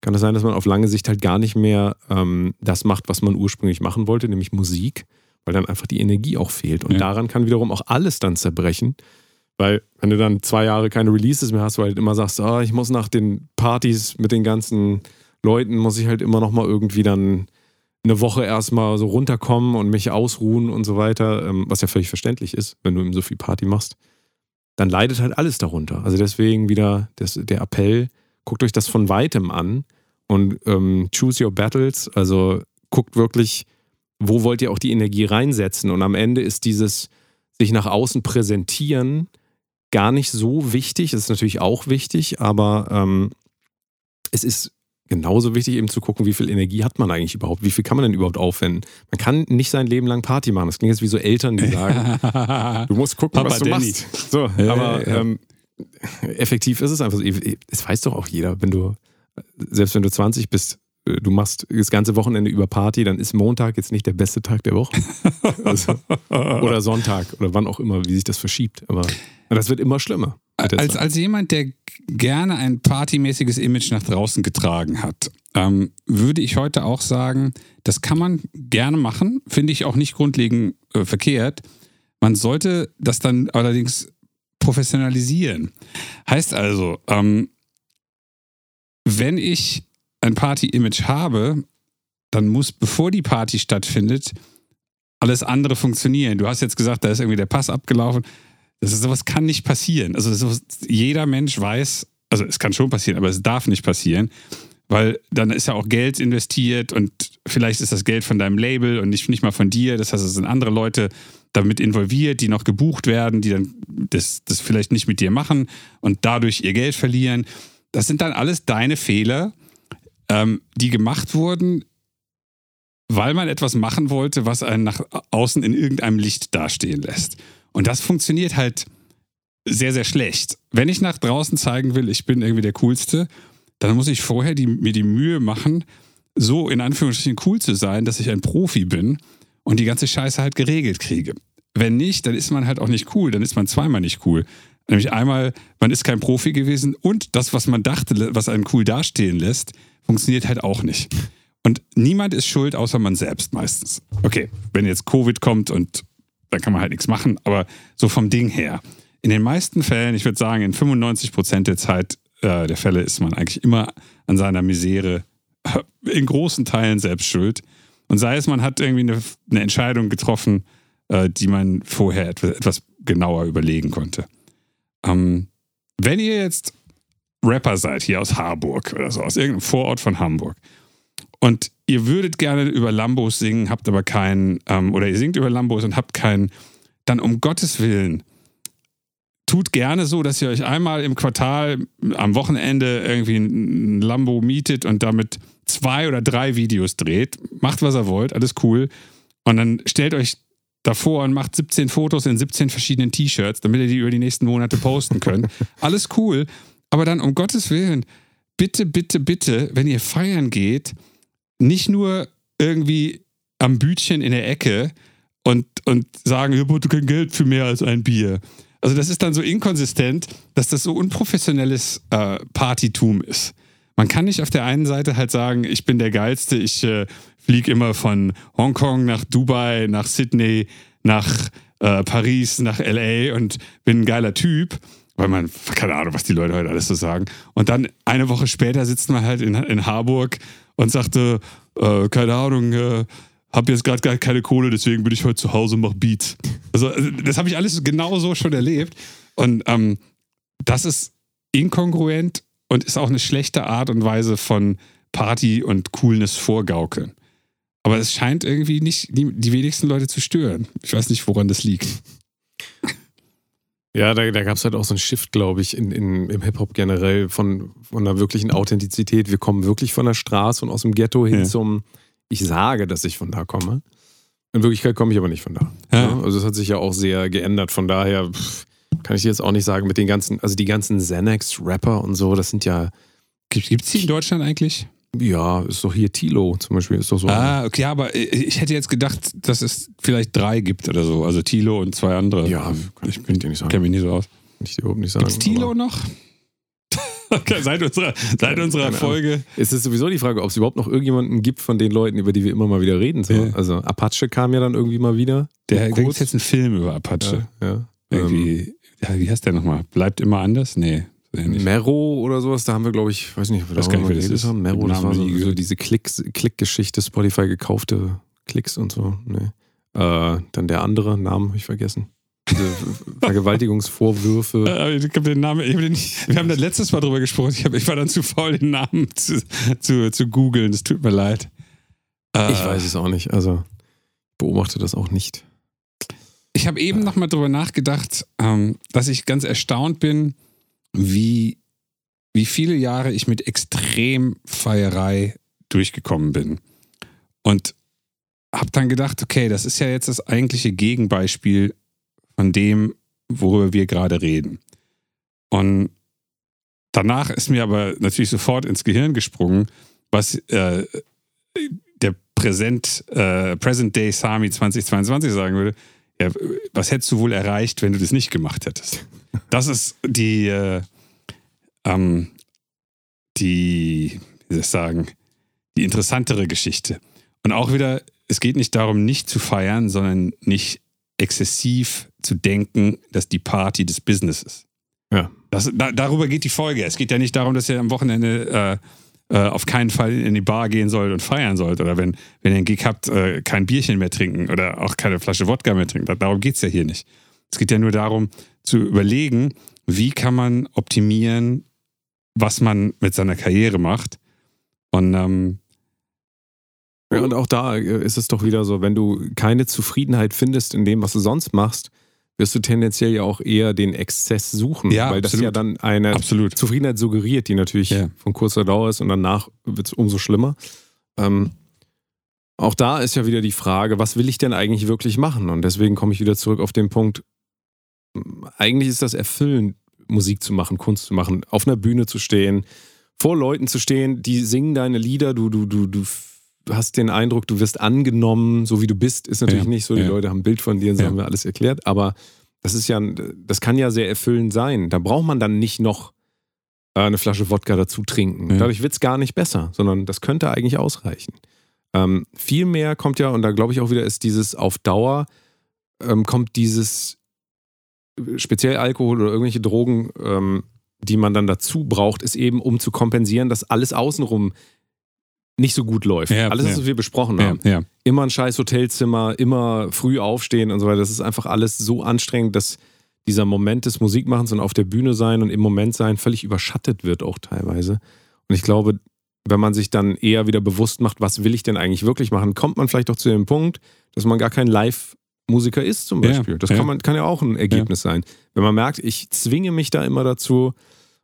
kann es das sein, dass man auf lange Sicht halt gar nicht mehr ähm, das macht, was man ursprünglich machen wollte, nämlich Musik, weil dann einfach die Energie auch fehlt. Und ja. daran kann wiederum auch alles dann zerbrechen. Weil, wenn du dann zwei Jahre keine Releases mehr hast, weil du halt immer sagst, oh, ich muss nach den Partys mit den ganzen Leuten, muss ich halt immer nochmal irgendwie dann eine Woche erstmal so runterkommen und mich ausruhen und so weiter, ähm, was ja völlig verständlich ist, wenn du eben so viel Party machst, dann leidet halt alles darunter. Also deswegen wieder das, der Appell, guckt euch das von weitem an und ähm, choose your battles, also guckt wirklich, wo wollt ihr auch die Energie reinsetzen. Und am Ende ist dieses sich nach außen präsentieren gar nicht so wichtig. Das ist natürlich auch wichtig, aber ähm, es ist genauso wichtig, eben zu gucken, wie viel Energie hat man eigentlich überhaupt, wie viel kann man denn überhaupt aufwenden. Man kann nicht sein Leben lang Party machen. Das klingt jetzt wie so Eltern, die sagen, du musst gucken, Papa was du Danny. machst. So, Ja, aber ja. Ähm, effektiv ist es einfach so. Es weiß doch auch jeder, wenn du, selbst wenn du 20 bist, du machst das ganze Wochenende über Party, dann ist Montag jetzt nicht der beste Tag der Woche. Also, oder Sonntag oder wann auch immer, wie sich das verschiebt. Aber das wird immer schlimmer. Als, als jemand, der gerne ein partymäßiges Image nach draußen getragen hat, ähm, würde ich heute auch sagen, das kann man gerne machen, finde ich auch nicht grundlegend äh, verkehrt. Man sollte das dann allerdings professionalisieren. Heißt also, ähm, wenn ich ein Party-Image habe, dann muss, bevor die Party stattfindet, alles andere funktionieren. Du hast jetzt gesagt, da ist irgendwie der Pass abgelaufen. Das ist, sowas kann nicht passieren. Also sowas, jeder Mensch weiß, also es kann schon passieren, aber es darf nicht passieren, weil dann ist ja auch Geld investiert und vielleicht ist das Geld von deinem Label und nicht, nicht mal von dir. Das heißt, es sind andere Leute damit involviert, die noch gebucht werden, die dann das, das vielleicht nicht mit dir machen und dadurch ihr Geld verlieren. Das sind dann alles deine Fehler, ähm, die gemacht wurden, weil man etwas machen wollte, was einen nach außen in irgendeinem Licht dastehen lässt. Und das funktioniert halt sehr, sehr schlecht. Wenn ich nach draußen zeigen will, ich bin irgendwie der Coolste, dann muss ich vorher die, mir die Mühe machen, so in Anführungsstrichen cool zu sein, dass ich ein Profi bin und die ganze Scheiße halt geregelt kriege. Wenn nicht, dann ist man halt auch nicht cool, dann ist man zweimal nicht cool. Nämlich einmal, man ist kein Profi gewesen und das, was man dachte, was einen cool dastehen lässt, funktioniert halt auch nicht. Und niemand ist schuld, außer man selbst meistens. Okay, wenn jetzt Covid kommt und dann kann man halt nichts machen, aber so vom Ding her. In den meisten Fällen, ich würde sagen, in 95 Prozent der Zeit äh, der Fälle ist man eigentlich immer an seiner Misere äh, in großen Teilen selbst schuld. Und sei es, man hat irgendwie eine, eine Entscheidung getroffen, äh, die man vorher etwas, etwas genauer überlegen konnte. Ähm, wenn ihr jetzt Rapper seid hier aus Harburg oder so, aus irgendeinem Vorort von Hamburg und ihr würdet gerne über Lambos singen, habt aber keinen, ähm, oder ihr singt über Lambos und habt keinen, dann um Gottes Willen, tut gerne so, dass ihr euch einmal im Quartal am Wochenende irgendwie ein Lambo mietet und damit zwei oder drei Videos dreht. Macht, was ihr wollt, alles cool. Und dann stellt euch davor und macht 17 Fotos in 17 verschiedenen T-Shirts, damit ihr die über die nächsten Monate posten könnt. Alles cool. Aber dann um Gottes Willen, bitte, bitte, bitte, wenn ihr feiern geht, nicht nur irgendwie am Bütchen in der Ecke und, und sagen, ich habe kein Geld für mehr als ein Bier. Also das ist dann so inkonsistent, dass das so unprofessionelles äh, Partytum ist. Man kann nicht auf der einen Seite halt sagen, ich bin der Geilste, ich äh, fliege immer von Hongkong nach Dubai, nach Sydney, nach äh, Paris, nach LA und bin ein geiler Typ, weil man, keine Ahnung, was die Leute heute alles so sagen. Und dann eine Woche später sitzt man halt in, in Harburg und sagte, äh, keine Ahnung, äh, hab jetzt gerade gar keine Kohle, deswegen bin ich heute zu Hause und mach Beats. Also äh, das habe ich alles genau so schon erlebt. Und ähm, das ist inkongruent und ist auch eine schlechte Art und Weise von Party und Coolness vorgaukeln. Aber es scheint irgendwie nicht die, die wenigsten Leute zu stören. Ich weiß nicht, woran das liegt. Ja, da, da gab es halt auch so einen Shift, glaube ich, in, in, im Hip-Hop generell von, von einer wirklichen Authentizität. Wir kommen wirklich von der Straße und aus dem Ghetto hin Ja. zum, ich sage, dass ich von da komme. In Wirklichkeit komme ich aber nicht von da. Ja. Ja, also es hat sich ja auch sehr geändert. Von daher pff, kann ich dir jetzt auch nicht sagen, mit den ganzen, also die ganzen Xanax-Rapper und so, das sind ja, Gibt es die in Deutschland eigentlich? Ja, ist doch hier Tilo zum Beispiel, ist doch so. Ah, okay, aber ich hätte jetzt gedacht, dass es vielleicht drei gibt oder so. Also Tilo und zwei andere. ja, kann ich, kann ich dir nicht sagen. Kenne mich nicht so aus. Kann ich dir überhaupt nicht sagen. Gibt Tilo noch? okay, seit unserer, seit unserer. Folge. Es ist sowieso die Frage, ob es überhaupt noch irgendjemanden gibt von den Leuten, über die wir immer mal wieder reden. So. Ja. Also Apache kam ja dann irgendwie mal wieder. Der, gibt jetzt einen Film über Apache. Ja, ja. Ähm, Irgendwie, ja, wie heißt der nochmal? Bleibt immer anders? Nee, ähnlich. Mero oder sowas, da haben wir, glaube ich, weiß nicht, ob wir Weiß da gar nicht, das geredet haben. Mero, das war so, so diese Klicks, Klickgeschichte, Spotify gekaufte Klicks und so. Nee. Äh, dann der andere, Namen habe ich vergessen. Vergewaltigungsvorwürfe. Äh, Ich hab den Namen, ich hab den, wir haben das letztes Mal drüber gesprochen. Ich, hab, ich war dann zu faul, den Namen zu, zu, zu googeln. Das tut mir leid. Äh, Ich weiß es auch nicht. Also beobachte das auch nicht. Ich habe eben noch mal drüber nachgedacht, ähm, dass ich ganz erstaunt bin, wie, wie viele Jahre ich mit Extremfeierei durchgekommen bin. Und habe dann gedacht, okay, das ist ja jetzt das eigentliche Gegenbeispiel von dem, worüber wir gerade reden. Und danach ist mir aber natürlich sofort ins Gehirn gesprungen, was äh, der Präsent, äh, Present Day Sami 2022 sagen würde. Ja, was hättest du wohl erreicht, wenn du das nicht gemacht hättest? Das ist die, äh, ähm, die, wie soll ich sagen, die interessantere Geschichte. Und auch wieder, es geht nicht darum, nicht zu feiern, sondern nicht exzessiv zu denken, dass die Party des Business ist. Ja. Das, da, darüber geht die Folge. Es geht ja nicht darum, dass ihr am Wochenende äh, äh, auf keinen Fall in die Bar gehen sollt und feiern sollt. Oder wenn, wenn ihr einen Gig habt, äh, kein Bierchen mehr trinken oder auch keine Flasche Wodka mehr trinken. Darum geht es ja hier nicht. Es geht ja nur darum, zu überlegen, wie kann man optimieren, was man mit seiner Karriere macht. Und ähm, Ja, und auch da äh, ist es doch wieder so, wenn du keine Zufriedenheit findest in dem, was du sonst machst, wirst du tendenziell ja auch eher den Exzess suchen, Ja, weil das absolut. ja dann eine absolut. Zufriedenheit suggeriert, die natürlich Ja. von kurzer Dauer ist und danach wird es umso schlimmer. Ähm, auch da ist ja wieder die Frage, was will ich denn eigentlich wirklich machen? Und deswegen komme ich wieder zurück auf den Punkt, eigentlich ist das erfüllend, Musik zu machen, Kunst zu machen, auf einer Bühne zu stehen, vor Leuten zu stehen, die singen deine Lieder, du, du, du, du hast den Eindruck, du wirst angenommen, so wie du bist, ist natürlich Ja, nicht so, die ja. Leute haben ein Bild von dir, das Ja. haben wir alles erklärt, aber das ist ja, das kann ja sehr erfüllend sein. Da braucht man dann nicht noch äh, eine Flasche Wodka dazu trinken. Ja. Dadurch wird es gar nicht besser, sondern das könnte eigentlich ausreichen. Ähm, viel mehr kommt ja, und da glaube ich auch wieder, ist dieses auf Dauer, ähm, kommt dieses speziell Alkohol oder irgendwelche Drogen, ähm, die man dann dazu braucht, ist eben, um zu kompensieren, dass alles außenrum nicht so gut läuft. Ja, alles, ja. was wir besprochen haben. ja. Immer ein scheiß Hotelzimmer, immer früh aufstehen und so weiter. Das ist einfach alles so anstrengend, dass dieser Moment des Musikmachens und auf der Bühne sein und im Moment sein völlig überschattet wird auch teilweise. Und ich glaube, wenn man sich dann eher wieder bewusst macht, was will ich denn eigentlich wirklich machen, kommt man vielleicht auch zu dem Punkt, dass man gar kein Live-Musiker ist zum Ja, Beispiel. das ja. kann, man, kann ja auch ein Ergebnis sein. Wenn man merkt, ich zwinge mich da immer dazu,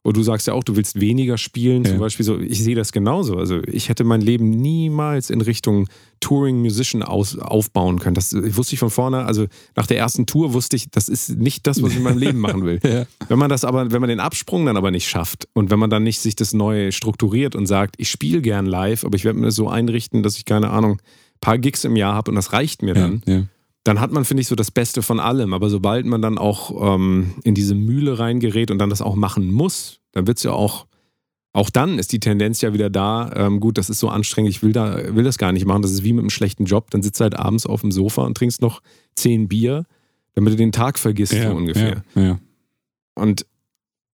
und du sagst ja auch, du willst weniger spielen, Ja. zum Beispiel so, ich sehe das genauso. Also ich hätte mein Leben niemals in Richtung Touring Musician aus, aufbauen können. Das wusste ich von vorne, also nach der ersten Tour wusste ich, das ist nicht das, was ich in meinem Leben machen will. Ja. Wenn man das aber, wenn man den Absprung dann aber nicht schafft und wenn man dann nicht sich das neu strukturiert und sagt, ich spiele gern live, aber ich werde mir das so einrichten, dass ich keine Ahnung, ein paar Gigs im Jahr habe und das reicht mir dann, Ja, ja. Dann hat man, finde ich, so das Beste von allem. Aber sobald man dann auch ähm, in diese Mühle reingerät und dann das auch machen muss, dann wird es ja auch, auch dann ist die Tendenz ja wieder da, ähm, gut, das ist so anstrengend, ich will, da, will das gar nicht machen. Das ist wie mit einem schlechten Job. Dann sitzt du halt abends auf dem Sofa und trinkst noch zehn Bier, damit du den Tag vergisst, Ja, so ungefähr. Ja, ja. Und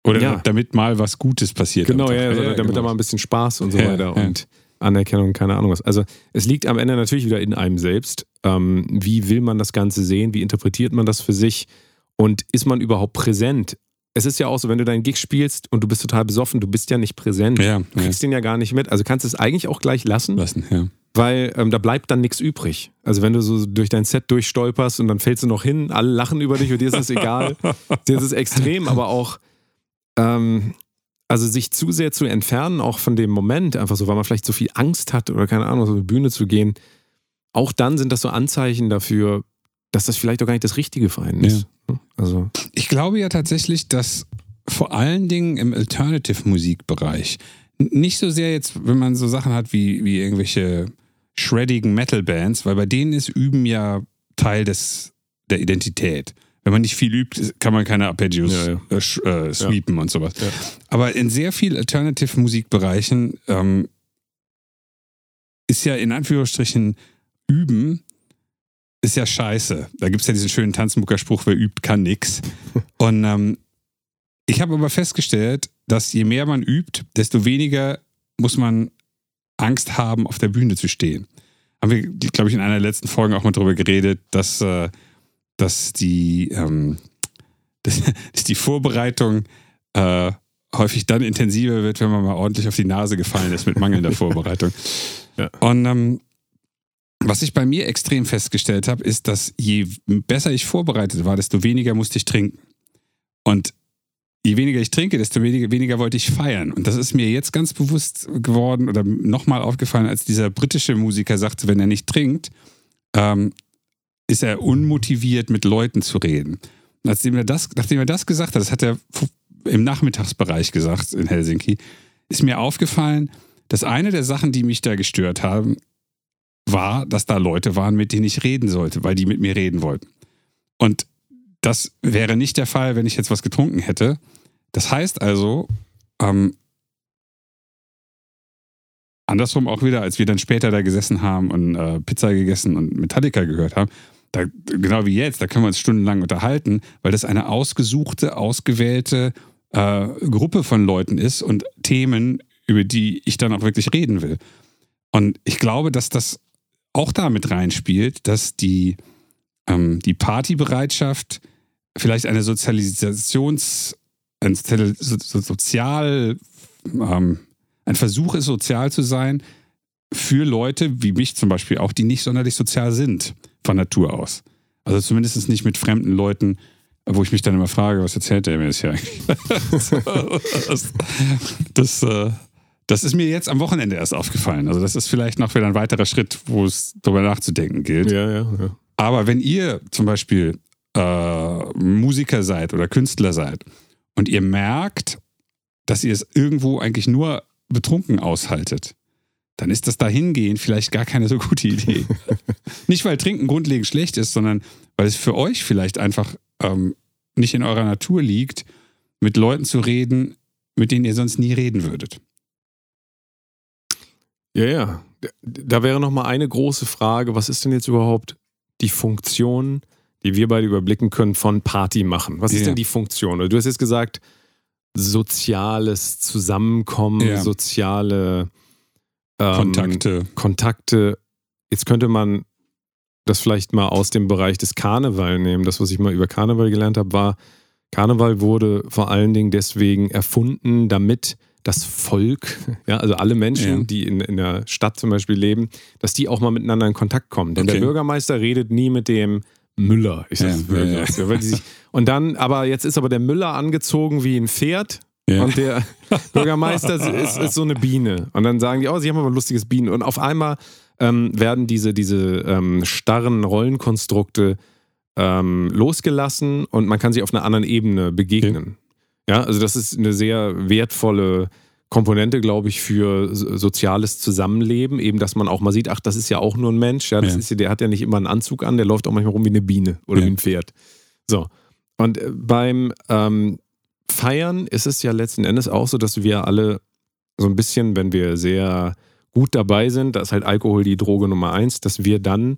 Oder damit mal was Gutes passiert. Genau, ja, also damit genau. da mal ein bisschen Spaß und so weiter und Anerkennung, keine Ahnung was. Also es liegt am Ende natürlich wieder in einem selbst. Ähm, wie will man das Ganze sehen? Wie interpretiert man das für sich? Und ist man überhaupt präsent? Es ist ja auch so, wenn du deinen Gig spielst und du bist total besoffen, du bist ja nicht präsent. Ja, Du ja. kriegst den ja gar nicht mit. Also kannst du es eigentlich auch gleich lassen, Lassen, ja. weil ähm, da bleibt dann nichts übrig. Also wenn du so durch dein Set durchstolperst und dann fällst du noch hin, alle lachen über dich und dir ist es egal. dir ist es extrem, aber auch ähm, also sich zu sehr zu entfernen, auch von dem Moment, einfach so, weil man vielleicht so viel Angst hat oder keine Ahnung, auf eine Bühne zu gehen. Auch dann sind das so Anzeichen dafür, dass das vielleicht auch gar nicht das Richtige für einen ist. Also, Ich glaube ja tatsächlich, dass vor allen Dingen im Alternative-Musikbereich, nicht so sehr jetzt, wenn man so Sachen hat wie, wie irgendwelche shreddigen Metal-Bands, weil bei denen ist Üben ja Teil des, der Identität. Wenn man nicht viel übt, kann man keine Arpeggios Ja, ja. Äh, äh, sweepen und sowas. Ja. Aber in sehr vielen Alternative-Musikbereichen ähm, ist ja in Anführungsstrichen Üben ist ja scheiße. Da gibt es ja diesen schönen Tanzmucker-Spruch, wer übt, kann nix. Und ähm, ich habe aber festgestellt, dass je mehr man übt, desto weniger muss man Angst haben, auf der Bühne zu stehen. Haben wir, glaube ich, in einer der letzten Folgen auch mal drüber geredet, dass, äh, dass, die, ähm, dass, dass die Vorbereitung äh, häufig dann intensiver wird, wenn man mal ordentlich auf die Nase gefallen ist mit mangelnder Vorbereitung. Ja. Und ähm, was ich bei mir extrem festgestellt habe, ist, dass je besser ich vorbereitet war, desto weniger musste ich trinken. Und je weniger ich trinke, desto weniger, weniger wollte ich feiern. Und das ist mir jetzt ganz bewusst geworden oder nochmal aufgefallen, als dieser britische Musiker sagte, wenn er nicht trinkt, ähm, ist er unmotiviert, mit Leuten zu reden. Nachdem er das, nachdem er das gesagt hat, das hat er im Nachmittagsbereich gesagt in Helsinki, ist mir aufgefallen, dass eine der Sachen, die mich da gestört haben, war, dass da Leute waren, mit denen ich reden sollte, weil die mit mir reden wollten. Und das wäre nicht der Fall, wenn ich jetzt was getrunken hätte. Das heißt also, ähm, andersrum auch wieder, als wir dann später da gesessen haben und äh, Pizza gegessen und Metallica gehört haben, da, genau wie jetzt, da können wir uns stundenlang unterhalten, weil das eine ausgesuchte, ausgewählte äh, Gruppe von Leuten ist und Themen, über die ich dann auch wirklich reden will. Und ich glaube, dass das auch damit reinspielt, dass die, ähm, die Partybereitschaft vielleicht eine Sozialisations-, ein sozial, ähm, ein Versuch ist, sozial zu sein für Leute wie mich zum Beispiel auch, die nicht sonderlich sozial sind von Natur aus. Also zumindest nicht mit fremden Leuten, wo ich mich dann immer frage, was erzählt der mir jetzt hier eigentlich? das, das, äh, das ist mir jetzt am Wochenende erst aufgefallen. Also das ist vielleicht noch wieder ein weiterer Schritt, wo es darüber nachzudenken gilt. Ja, ja, ja. Aber wenn ihr zum Beispiel äh, Musiker seid oder Künstler seid und ihr merkt, dass ihr es irgendwo eigentlich nur betrunken aushaltet, dann ist das Dahingehen vielleicht gar keine so gute Idee. nicht, weil Trinken grundlegend schlecht ist, sondern weil es für euch vielleicht einfach ähm, nicht in eurer Natur liegt, mit Leuten zu reden, mit denen ihr sonst nie reden würdet. Ja, ja. Da wäre noch mal eine große Frage. Was ist denn jetzt überhaupt die Funktion, die wir beide überblicken können, von Party machen? Was ist ja. denn die Funktion? Du hast jetzt gesagt, soziales Zusammenkommen, ja. soziale ähm, Kontakte. Kontakte. Jetzt könnte man das vielleicht mal aus dem Bereich des Karneval nehmen. Das, was ich mal über Karneval gelernt habe, war, Karneval wurde vor allen Dingen deswegen erfunden, damit das Volk, ja, also alle Menschen, ja. die in, in der Stadt zum Beispiel leben, dass die auch mal miteinander in Kontakt kommen. Denn okay. der Bürgermeister redet nie mit dem Müller. Ich ja, ja, ja. Sich, und dann, aber jetzt ist aber der Müller angezogen wie ein Pferd. Und der Bürgermeister ist, ist, so eine Biene. Und dann sagen die, oh, sie haben aber ein lustiges Bienen. Und auf einmal ähm, werden diese, diese ähm, starren Rollenkonstrukte ähm, losgelassen und man kann sich auf einer anderen Ebene begegnen. Ja, also das ist eine sehr wertvolle Komponente, glaube ich, für soziales Zusammenleben. Eben, dass man auch mal sieht, ach, das ist ja auch nur ein Mensch. Ja, das ja. ist der hat ja nicht immer einen Anzug an, der läuft auch manchmal rum wie eine Biene oder ja. wie ein Pferd. So. Und äh, beim ähm, Feiern ist es ja letzten Endes auch so, dass wir alle so ein bisschen, wenn wir sehr gut dabei sind, da ist halt Alkohol die Droge Nummer eins, dass wir dann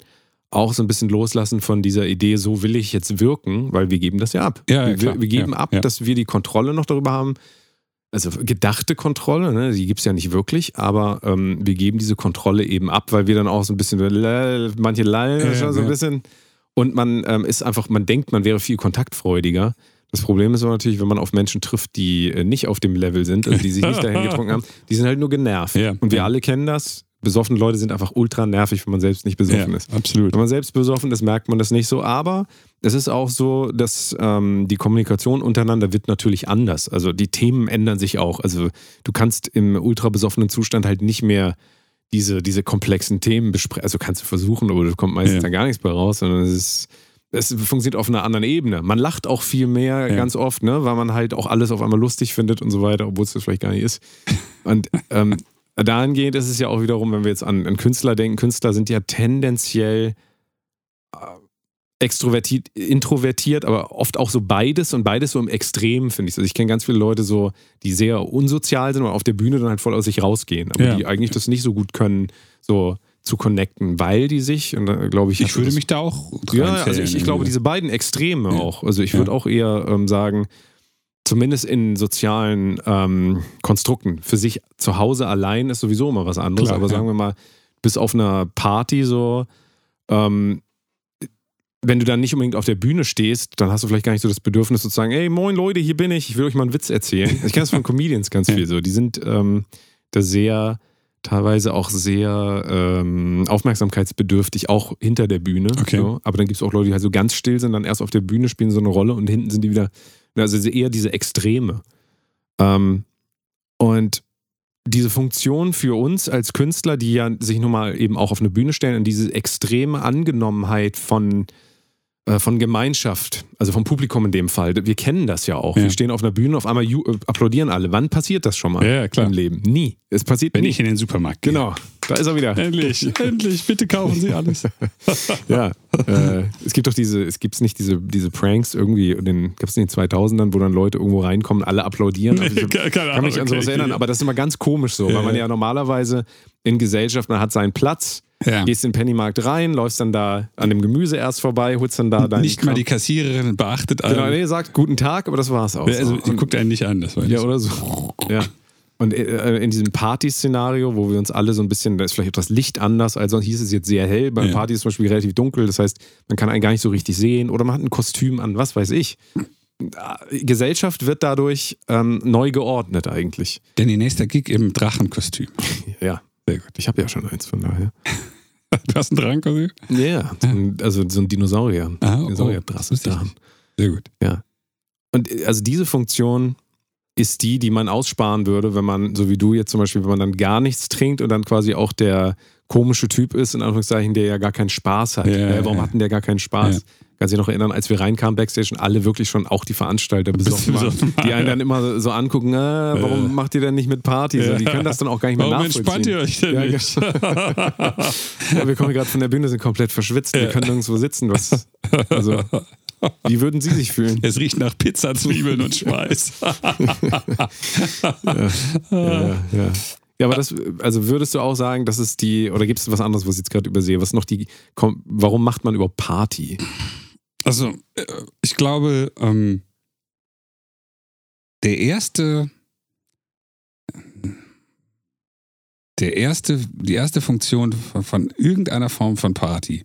auch so ein bisschen loslassen von dieser Idee, so will ich jetzt wirken, weil wir geben das ja ab. Ja, ja, wir, wir, geben ja, ab, dass wir die Kontrolle noch darüber haben. Also gedachte Kontrolle, ne, die gibt es ja nicht wirklich, aber ähm, wir geben diese Kontrolle eben ab, weil wir dann auch so ein bisschen, manche lallen schon so ein bisschen. Und man ähm, ist einfach, man denkt, man wäre viel kontaktfreudiger. Das Problem ist aber natürlich, wenn man auf Menschen trifft, die äh, nicht auf dem Level sind, also die sich nicht dahin getrunken haben, die sind halt nur genervt. Und wir alle kennen das besoffene Leute sind einfach ultra nervig, wenn man selbst nicht besoffen ja, ist. Absolut. Wenn man selbst besoffen ist, merkt man das nicht so. Aber es ist auch so, dass ähm, die Kommunikation untereinander wird natürlich anders. Also die Themen ändern sich auch. Also du kannst im ultra besoffenen Zustand halt nicht mehr diese, diese komplexen Themen besprechen. Also kannst du versuchen, aber da kommt meistens ja. dann gar nichts bei raus, sondern es ist es funktioniert auf einer anderen Ebene. Man lacht auch viel mehr ja. ganz oft, ne, weil man halt auch alles auf einmal lustig findet und so weiter, obwohl es das vielleicht gar nicht ist. Und ähm, dahingehend ist es ja auch wiederum, wenn wir jetzt an, an Künstler denken, Künstler sind ja tendenziell äh, extrovertiert, introvertiert, aber oft auch so beides und beides so im Extrem, finde ich. Also ich kenne ganz viele Leute so, die sehr unsozial sind und auf der Bühne dann halt voll aus sich rausgehen, aber ja. die eigentlich das nicht so gut können, so zu connecten, weil die sich, und da glaube ich. Ich würde mich da auch. Ja, also ich, ich glaube, diese beiden Extreme ja. auch. Also ich würde ja. auch eher ähm, sagen, zumindest in sozialen ähm, Konstrukten. Für sich zu Hause allein ist sowieso immer was anderes, Klar, aber ja. sagen wir mal, bis auf einer Party so, ähm, wenn du dann nicht unbedingt auf der Bühne stehst, dann hast du vielleicht gar nicht so das Bedürfnis zu sagen, ey, moin Leute, hier bin ich, ich will euch mal einen Witz erzählen. Ich kenne das von Comedians ganz viel so. Die sind ähm, da sehr teilweise auch sehr ähm, aufmerksamkeitsbedürftig, auch hinter der Bühne. Okay. So. Aber dann gibt es auch Leute, die halt so ganz still sind, dann erst auf der Bühne spielen so eine Rolle und hinten sind die wieder, also eher diese Extreme. Ähm, und diese Funktion für uns als Künstler, die ja sich nun mal eben auch auf eine Bühne stellen und diese extreme Angenommenheit von, äh, von Gemeinschaft, also vom Publikum in dem Fall, wir kennen das ja auch. Ja. Wir stehen auf einer Bühne, auf einmal äh, applaudieren alle. Wann passiert das schon mal Ja, im Leben? Nie. Es passiert Wenn nie. ich in den Supermarkt gehe. Genau, da ist er wieder. Endlich, endlich, bitte kaufen Sie alles. Ja, äh, es gibt doch diese, es gibt nicht diese, diese Pranks irgendwie, den, gab es in den 2000ern, wo dann Leute irgendwo reinkommen, alle applaudieren. Also ich keine kann mich an sowas okay. erinnern, aber das ist immer ganz komisch so, weil man ja normalerweise in Gesellschaft, man hat seinen Platz, Ja. gehst in den Pennymarkt rein, läufst dann da an dem Gemüse erst vorbei, holst dann da deinen Nicht mal die Kram. Kassiererin beachtet Genau, einen. nee, sagt guten Tag, aber das war's auch. Also, so. die guckt einen nicht an, das war Ja, nicht. oder so. Ja. Und äh, in diesem Party-Szenario, wo wir uns alle so ein bisschen, da ist vielleicht das Licht anders, also hieß es jetzt sehr hell. Beim Ja. Party ist es zum Beispiel relativ dunkel, das heißt, man kann einen gar nicht so richtig sehen oder man hat ein Kostüm an, was weiß ich. Äh, Gesellschaft wird dadurch ähm, neu geordnet eigentlich. Denn die nächste Gig im Drachenkostüm. Ja, Sehr gut. ich habe ja schon eins von daher. Du hast ein Drachenkostüm? Ja, also so ein Dinosaurier. Ah, oh, Dinosaurier das wusste ich Drachen. nicht. Sehr gut. Und äh, also diese Funktion ist die, die man aussparen würde, wenn man, so wie du jetzt zum Beispiel, wenn man dann gar nichts trinkt und dann quasi auch der komische Typ ist, in Anführungszeichen, der ja gar keinen Spaß hat. Ja, äh, warum ja. hatten der gar keinen Spaß? Ja. Kannst du dich noch erinnern, als wir reinkamen Backstage und alle wirklich schon, auch die Veranstalter besoffen waren, waren, die einen dann immer so angucken, äh, warum Ja. macht ihr denn nicht mit Party? So, die können das dann auch gar nicht mehr Warum nachvollziehen. entspannt ihr euch denn Ja, nicht? Ja, wir kommen gerade von der Bühne, sind komplett verschwitzt, wir können nirgendwo sitzen. Was, also, wie würden Sie sich fühlen? es riecht nach Pizza, Zwiebeln und Schweiß. Ja, ja. Ja, aber das, also würdest du auch sagen, das ist die, oder gibt es was anderes, was ich jetzt gerade übersehe? Was noch die, warum macht man überhaupt Party? Also, äh, ich glaube, ähm, der erste, der erste, die erste Funktion von, von irgendeiner Form von Party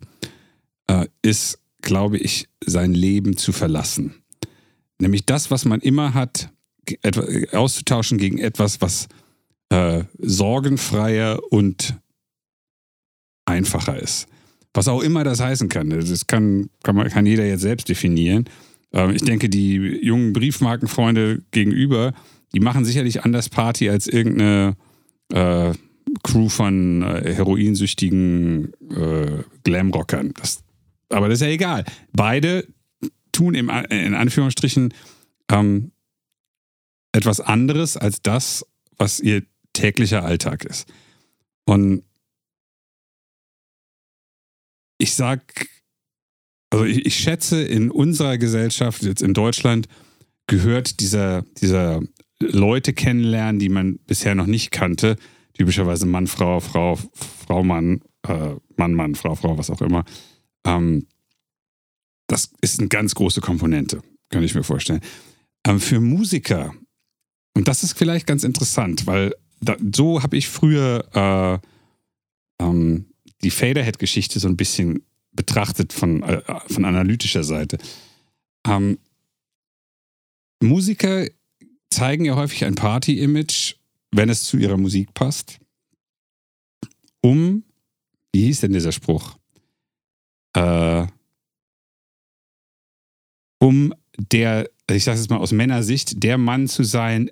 äh, ist, glaube ich, sein Leben zu verlassen. Nämlich das, was man immer hat, auszutauschen gegen etwas, was äh, sorgenfreier und einfacher ist. Was auch immer das heißen kann. Das kann, kann, man, kann jeder jetzt selbst definieren. Ähm, ich denke, die jungen Briefmarkenfreunde gegenüber, die machen sicherlich anders Party als irgendeine äh, Crew von äh, heroinsüchtigen äh, Glamrockern. Das, aber das ist ja egal. Beide tun im, in Anführungsstrichen ähm, etwas anderes als das, was ihr täglicher Alltag ist. Und ich sag, also ich, ich schätze, in unserer Gesellschaft, jetzt in Deutschland, gehört dieser, dieser Leute kennenlernen, die man bisher noch nicht kannte. Typischerweise Mann, Frau, Frau, Frau, Mann, äh, Mann, Mann, Frau, Frau, was auch immer. Ähm, das ist eine ganz große Komponente, kann ich mir vorstellen. Ähm, für Musiker, und das ist vielleicht ganz interessant, weil da, so habe ich früher äh, ähm, die Faderhead-Geschichte so ein bisschen betrachtet von, äh, von analytischer Seite. Ähm, Musiker zeigen ja häufig ein Party-Image, wenn es zu ihrer Musik passt, um, wie hieß denn dieser Spruch? Äh, um der, ich sage es mal aus Männersicht, der Mann zu sein,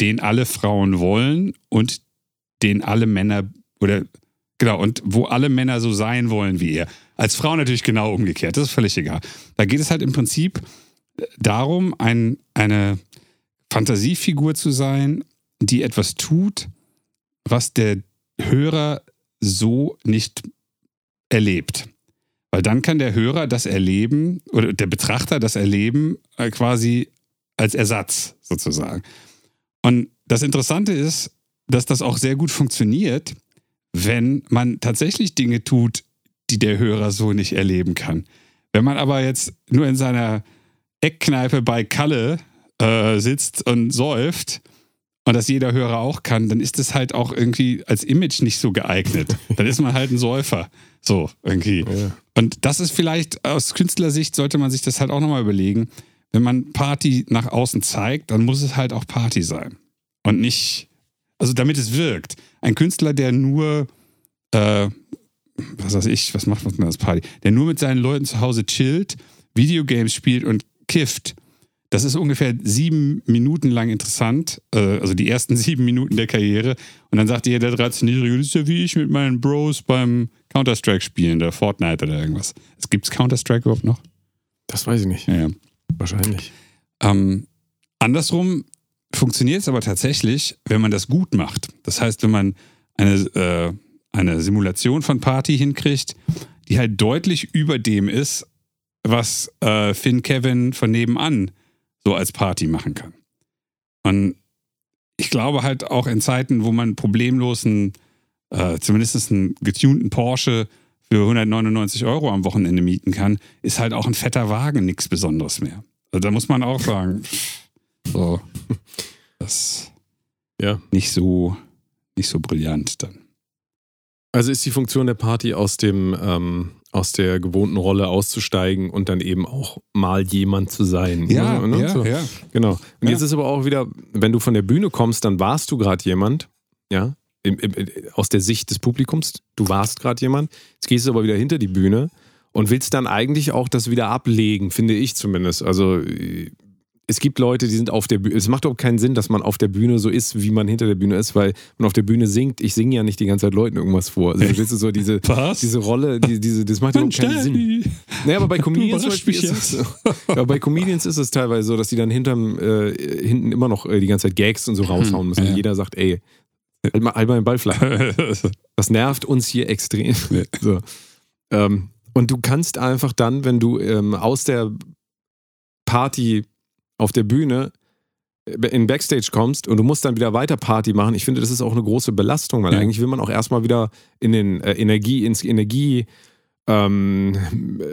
den alle Frauen wollen und den alle Männer oder genau und wo alle Männer so sein wollen wie er. Als Frau natürlich genau umgekehrt, das ist völlig egal. Da geht es halt im Prinzip darum, ein, eine Fantasiefigur zu sein, die etwas tut, was der Hörer so nicht erlebt. Weil dann kann der Hörer das erleben oder der Betrachter das erleben äh, quasi als Ersatz sozusagen. Und das Interessante ist, dass das auch sehr gut funktioniert, wenn man tatsächlich Dinge tut, die der Hörer so nicht erleben kann. Wenn man aber jetzt nur in seiner Eckkneipe bei Kalle äh, sitzt und säuft und das jeder Hörer auch kann, dann ist es halt auch irgendwie als Image nicht so geeignet. Dann ist man halt ein Säufer. So, irgendwie. Ja. Und das ist vielleicht aus Künstlersicht, sollte man sich das halt auch nochmal überlegen. Wenn man Party nach außen zeigt, dann muss es halt auch Party sein. Und nicht Also damit es wirkt. Ein Künstler, der nur, äh, was weiß ich, was macht man als Party? Der nur mit seinen Leuten zu Hause chillt, Videogames spielt und kifft. Das ist ungefähr sieben Minuten lang interessant, äh, also die ersten sieben Minuten der Karriere. Und dann sagt jeder 13-Jährige, das ist ja wie ich mit meinen Bros beim Counter-Strike spielen, der Fortnite oder irgendwas. Es gibt's Counter-Strike überhaupt noch? Das weiß ich nicht. Ja, ja. Wahrscheinlich. Ähm, andersrum funktioniert es aber tatsächlich, wenn man das gut macht. Das heißt, wenn man eine, äh, eine Simulation von Party hinkriegt, die halt deutlich über dem ist, was äh, Finn Kevin von nebenan so als Party machen kann. Und ich glaube halt auch in Zeiten, wo man problemlos einen, äh, zumindest einen getunten Porsche für 199 Euro am Wochenende mieten kann, ist halt auch ein fetter Wagen nichts Besonderes mehr. Also da muss man auch sagen, so, das Ja. nicht so, nicht so brillant dann. Also ist die Funktion der Party aus dem ähm, aus der gewohnten Rolle auszusteigen und dann eben auch mal jemand zu sein. Ne? So. ja. Genau. Und Ja. jetzt ist aber auch wieder, wenn du von der Bühne kommst, dann warst du gerade jemand, ja, im, im, aus der Sicht des Publikums, du warst gerade jemand, jetzt gehst du aber wieder hinter die Bühne und willst dann eigentlich auch das wieder ablegen, finde ich zumindest. Also äh, es gibt Leute, die sind auf der Bühne, es macht auch keinen Sinn, dass man auf der Bühne so ist, wie man hinter der Bühne ist, weil man auf der Bühne singt, ich singe ja nicht die ganze Zeit Leuten irgendwas vor. Also verstehst du so diese, Was? diese Rolle, die, diese, das macht überhaupt keinen Sinn. Naja, aber bei Comedians zum Beispiel ist es. Ja, bei Comedians ist es teilweise so, dass die dann hinterm, äh, hinten immer noch äh, die ganze Zeit Gags und so raushauen müssen. ja. Jeder sagt, ey, halt mal, halt mal den Ball flach. Das nervt uns hier extrem. So. Ähm, und du kannst einfach dann, wenn du ähm, aus der Party auf der Bühne äh, in Backstage kommst und du musst dann wieder weiter Party machen, ich finde, das ist auch eine große Belastung, weil Ja. eigentlich will man auch erstmal wieder in den äh, Energie, ins Energie ähm,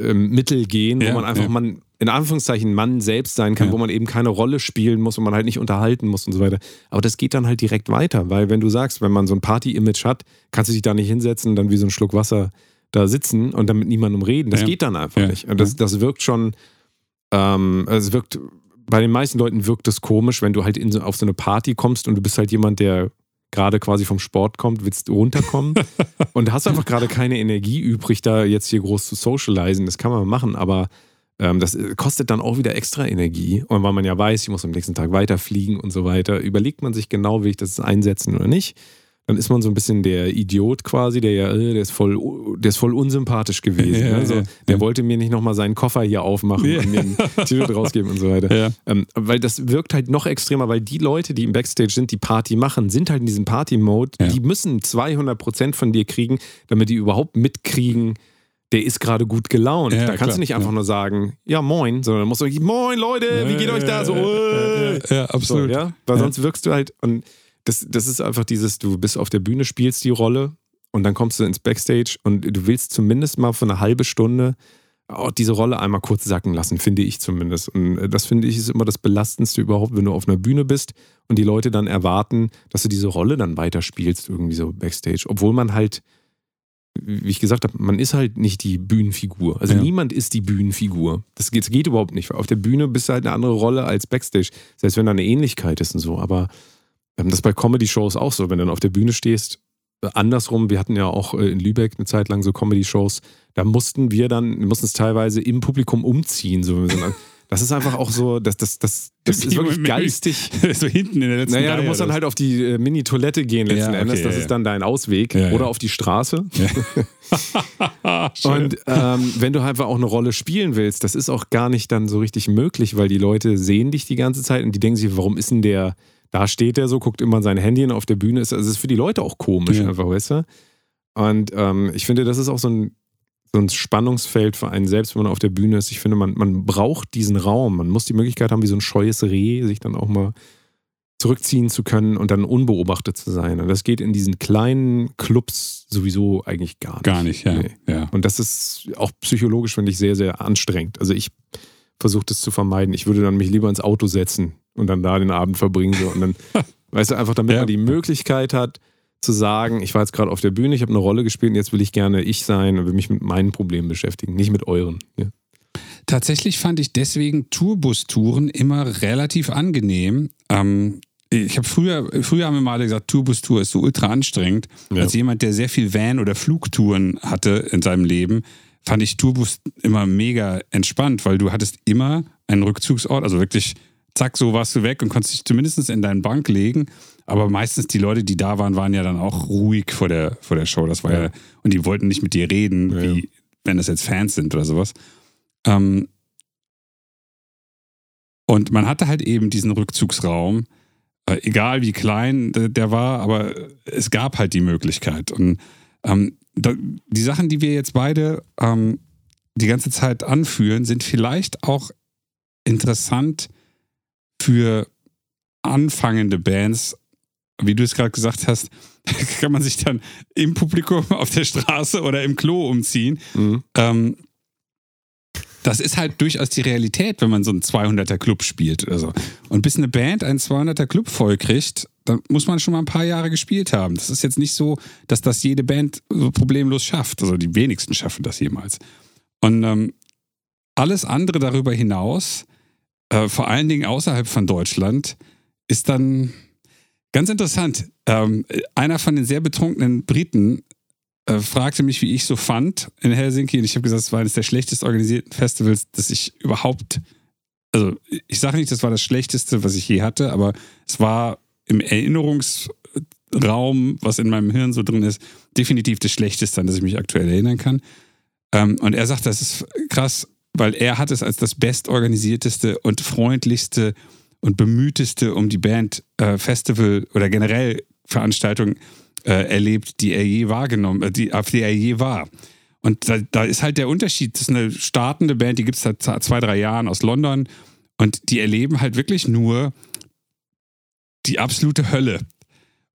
ähm, Mittel gehen, wo Ja, man einfach ja. man in Anführungszeichen Mann selbst sein kann, Ja. wo man eben keine Rolle spielen muss und man halt nicht unterhalten muss und so weiter. Aber das geht dann halt direkt weiter, weil wenn du sagst, wenn man so ein Party-Image hat, kannst du dich da nicht hinsetzen und dann wie so ein Schluck Wasser da sitzen und dann mit niemandem reden. Das geht dann einfach nicht. Und das, das wirkt schon, ähm, es wirkt, bei den meisten Leuten wirkt es komisch, wenn du halt so, auf so eine Party kommst und du bist halt jemand, der gerade quasi vom Sport kommt, willst runterkommen und hast einfach gerade keine Energie übrig, da jetzt hier groß zu socialisen. Das kann man machen, aber ähm, das äh, kostet dann auch wieder extra Energie. Und weil man ja weiß, ich muss am nächsten Tag weiterfliegen und so weiter, überlegt man sich genau, will ich das einsetzen oder nicht. Dann ist man so ein bisschen der Idiot quasi, der ja, äh, der ist voll, der ist voll unsympathisch gewesen. Ja, ne? so, ja, der ja. wollte mir nicht nochmal seinen Koffer hier aufmachen und mir ein T-Shirt rausgeben und so weiter. Ähm, weil das wirkt halt noch extremer, weil die Leute, die im Backstage sind, die Party machen, sind halt in diesem Party-Mode. Die müssen 200% von dir kriegen, damit die überhaupt mitkriegen, der ist gerade gut gelaunt. Ja, da kannst klar, du nicht einfach ja. nur sagen, ja moin, sondern du musst du moin Leute, wie geht euch da? So, äh. Ja, absolut. So, ja? Weil sonst wirkst du halt, und das, das ist einfach dieses, du bist auf der Bühne, spielst die Rolle und dann kommst du ins Backstage und du willst zumindest mal für eine halbe Stunde auch diese Rolle einmal kurz sacken lassen, finde ich zumindest. Und äh, das finde ich ist immer das Belastendste überhaupt, wenn du auf einer Bühne bist und die Leute dann erwarten, dass du diese Rolle dann weiterspielst, irgendwie so Backstage. Obwohl man halt, wie ich gesagt habe, man ist halt nicht die Bühnenfigur. Also Ja. niemand ist die Bühnenfigur. Das geht, das geht überhaupt nicht. Auf der Bühne bist du halt eine andere Rolle als Backstage. Selbst wenn da eine Ähnlichkeit ist und so. Aber das ist bei Comedy-Shows auch so. Wenn du dann auf der Bühne stehst, äh, andersrum, wir hatten ja auch äh, in Lübeck eine Zeit lang so Comedy-Shows, da mussten wir dann, wir mussten es teilweise im Publikum umziehen. So. Das ist einfach auch so, das, das, das, das ist wirklich geistig. so hinten in der letzten Naja, Reihe du musst dann halt auf die äh, Mini-Toilette gehen letzten Ja, okay, Endes. Das ja, ist dann dein Ausweg. Ja. Oder auf die Straße. Und ähm, wenn du einfach auch eine Rolle spielen willst, das ist auch gar nicht dann so richtig möglich, weil die Leute sehen dich die ganze Zeit und die denken sich, warum ist denn der, da steht der so, guckt immer in sein Handy und auf der Bühne ist, also es ist für die Leute auch komisch Ja. einfach, weißt du? Und ähm, ich finde, das ist auch so ein, so ein Spannungsfeld für einen selbst, wenn man auf der Bühne ist. Ich finde, man, man braucht diesen Raum. Man muss die Möglichkeit haben, wie so ein scheues Reh, sich dann auch mal zurückziehen zu können und dann unbeobachtet zu sein. Und das geht in diesen kleinen Clubs sowieso eigentlich gar nicht. Gar nicht, ja. Nee. ja. Und das ist auch psychologisch, finde ich, sehr, sehr anstrengend. Also ich versuche das zu vermeiden. Ich würde dann mich lieber ins Auto setzen und dann da den Abend verbringen. So. Und dann, weißt du, einfach damit Ja. man die Möglichkeit hat, zu sagen, ich war jetzt gerade auf der Bühne, ich habe eine Rolle gespielt und jetzt will ich gerne ich sein und will mich mit meinen Problemen beschäftigen, nicht mit euren. Ja. Tatsächlich fand ich deswegen Tourbus-Touren immer relativ angenehm. Ähm, ich habe früher, früher haben wir mal gesagt, Tourbus-Tour ist so ultra anstrengend. Ja. Als jemand, der sehr viel Van- oder Flugtouren hatte in seinem Leben, fand ich Tourbus immer mega entspannt, weil du hattest immer einen Rückzugsort, also wirklich, zack, so warst du weg und konntest dich zumindest in deinen Bank legen. Aber meistens die Leute, die da waren, waren ja dann auch ruhig vor der, vor der Show. Das war ja, Ja. und die wollten nicht mit dir reden, Ja, wie wenn das jetzt Fans sind oder sowas. Ähm, und man hatte halt eben diesen Rückzugsraum, äh, egal wie klein der, der war, aber es gab halt die Möglichkeit. Und ähm, da, die Sachen, die wir jetzt beide ähm, die ganze Zeit anführen, sind vielleicht auch interessant für anfangende Bands. Wie du es gerade gesagt hast, kann man sich dann im Publikum auf der Straße oder im Klo umziehen. Mhm. Ähm, das ist halt durchaus die Realität, wenn man so einen 200er Club spielt oder so. Und bis eine Band einen 200er Club voll kriegt, dann muss man schon mal ein paar Jahre gespielt haben. Das ist jetzt nicht so, dass das jede Band so problemlos schafft. Also die wenigsten schaffen das jemals. Und ähm, alles andere darüber hinaus, äh, vor allen Dingen außerhalb von Deutschland, ist dann ganz interessant. Ähm, einer von den sehr betrunkenen Briten äh, fragte mich, wie ich so fand in Helsinki. Und ich habe gesagt, es war eines der schlechtest organisierten Festivals, das ich überhaupt. Also, ich sage nicht, das war das schlechteste, was ich je hatte, aber es war im Erinnerungsraum, was in meinem Hirn so drin ist, definitiv das schlechteste, an das ich mich aktuell erinnern kann. Ähm, und er sagt, das ist krass, weil er hat es als das bestorganisierteste und freundlichste und bemühteste um die Band äh, Festival oder generell Veranstaltung äh, erlebt, die er je wahrgenommen, äh, die, auf die er je war. Und da, da ist halt der Unterschied. Das ist eine startende Band, die gibt es seit zwei, drei Jahren aus London und die erleben halt wirklich nur die absolute Hölle.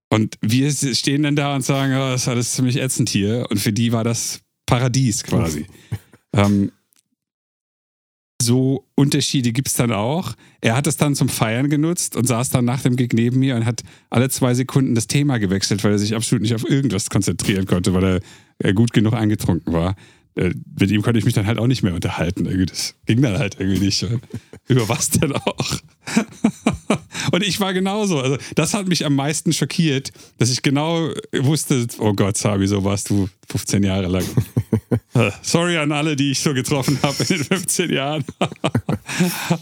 Und wir stehen dann da und sagen, oh, das ist alles ziemlich ätzend hier. Und für die war das Paradies quasi. ähm, so Unterschiede gibt es dann auch. Er hat es dann zum Feiern genutzt und saß dann nach dem Gig neben mir und hat alle zwei Sekunden das Thema gewechselt, weil er sich absolut nicht auf irgendwas konzentrieren konnte, weil er, gut genug angetrunken war. Äh, Mit ihm konnte ich mich dann halt auch nicht mehr unterhalten. Irgendwie, Das ging dann halt irgendwie nicht. Über was denn auch? Und ich war genauso. Also, das hat mich am meisten schockiert, dass ich genau wusste, oh Gott, Sabi, so warst du 15 Jahre lang. Sorry an alle, die ich so getroffen habe in den 15 Jahren.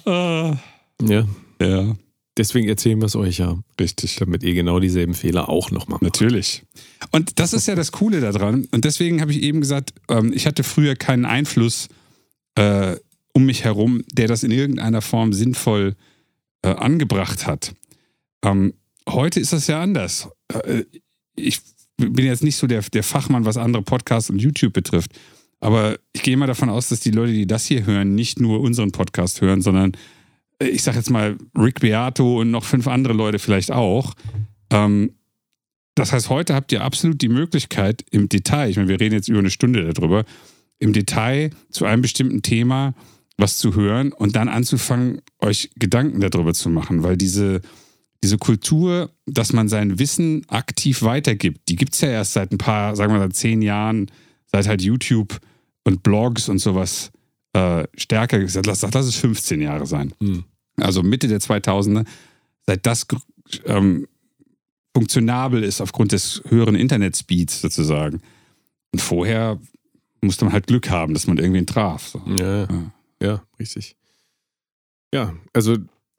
Äh, Ja. ja, Deswegen erzählen wir es euch ja, richtig. damit ihr genau dieselben Fehler auch nochmal macht. Natürlich. Und das ist ja das Coole daran. Und deswegen habe ich eben gesagt, ähm, ich hatte früher keinen Einfluss äh, um mich herum, der das in irgendeiner Form sinnvoll äh, angebracht hat. Ähm, heute ist das ja anders. Äh, ich bin jetzt nicht so der, der Fachmann, was andere Podcasts und YouTube betrifft. Aber ich gehe mal davon aus, dass die Leute, die das hier hören, nicht nur unseren Podcast hören, sondern ich sage jetzt mal Rick Beato und noch fünf andere Leute vielleicht auch. Ähm, das heißt, heute habt ihr absolut die Möglichkeit im Detail, ich meine, wir reden jetzt über eine Stunde darüber, im Detail zu einem bestimmten Thema was zu hören und dann anzufangen, euch Gedanken darüber zu machen, weil diese, diese Kultur, dass man sein Wissen aktiv weitergibt, die gibt es ja erst seit ein paar, sagen wir mal, seit zehn Jahren, seit halt YouTube und Blogs und sowas äh, stärker gesagt. Lass, lass es 15 Jahre sein. Hm. Also Mitte der 2000er, seit das ähm, funktionabel ist aufgrund des höheren Internetspeeds sozusagen. Und vorher musste man halt Glück haben, dass man irgendwen traf. So. Ja, Ja. ja, richtig. Ja, also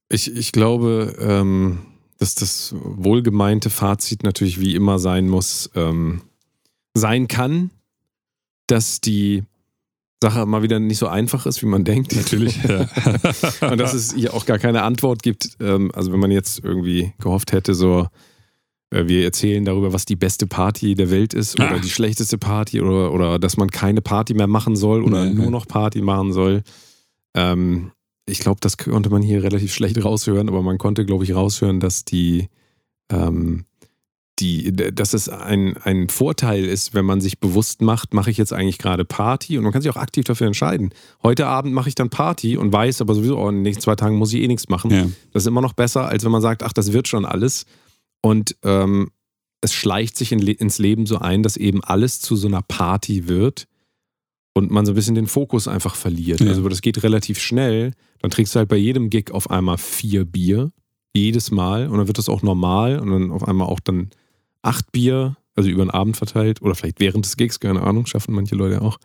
ich, ich glaube, ähm, dass das wohlgemeinte Fazit natürlich wie immer sein muss, ähm, sein kann, dass die Sache mal wieder nicht so einfach ist, wie man denkt. Natürlich. Ja. Und dass es hier auch gar keine Antwort gibt. Ähm, also wenn man jetzt irgendwie gehofft hätte, so äh, wir erzählen darüber, was die beste Party der Welt ist oder Ah. die schlechteste Party oder, oder dass man keine Party mehr machen soll oder Nee. nur noch Party machen soll. Ähm, ich glaube, das konnte man hier relativ schlecht raushören, aber man konnte, glaube ich, raushören, dass die, ähm, die, dass es ein, ein Vorteil ist, wenn man sich bewusst macht, mache ich jetzt eigentlich gerade Party und man kann sich auch aktiv dafür entscheiden. Heute Abend mache ich dann Party und weiß aber sowieso, oh, in den nächsten zwei Tagen muss ich eh nichts machen. ja. Das ist immer noch besser, als wenn man sagt, ach, das wird schon alles. Und ähm, es schleicht sich in, ins Leben so ein, dass eben alles zu so einer Party wird und man so ein bisschen den Fokus einfach verliert. Ja. Also das geht relativ schnell. Dann trinkst du halt bei jedem Gig auf einmal vier Bier Jedes Mal. Und dann wird das auch normal und dann auf einmal auch dann acht Bier, also über den Abend verteilt oder vielleicht während des Gigs, keine Ahnung, schaffen manche Leute auch.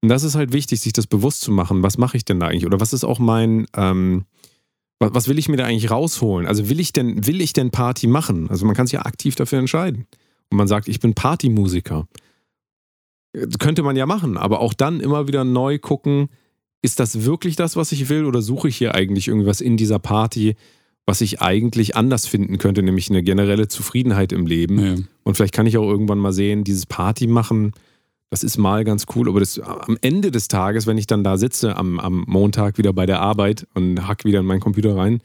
Und das ist halt wichtig, sich das bewusst zu machen. Was mache ich denn da eigentlich? Oder was ist auch mein, ähm, was, was, will ich mir da eigentlich rausholen? Also will ich denn, will ich denn Party machen? Also man kann sich ja aktiv dafür entscheiden. Und man sagt, ich bin Partymusiker. Könnte man ja machen, aber auch dann immer wieder neu gucken, ist das wirklich das, was ich will, oder suche ich hier eigentlich irgendwas in dieser Party, was ich eigentlich anders finden könnte, nämlich eine generelle Zufriedenheit im Leben. Ja. Und vielleicht kann ich auch irgendwann mal sehen, dieses Party machen, das ist mal ganz cool, aber das, am Ende des Tages, wenn ich dann da sitze am, am Montag wieder bei der Arbeit und hack wieder in meinen Computer rein,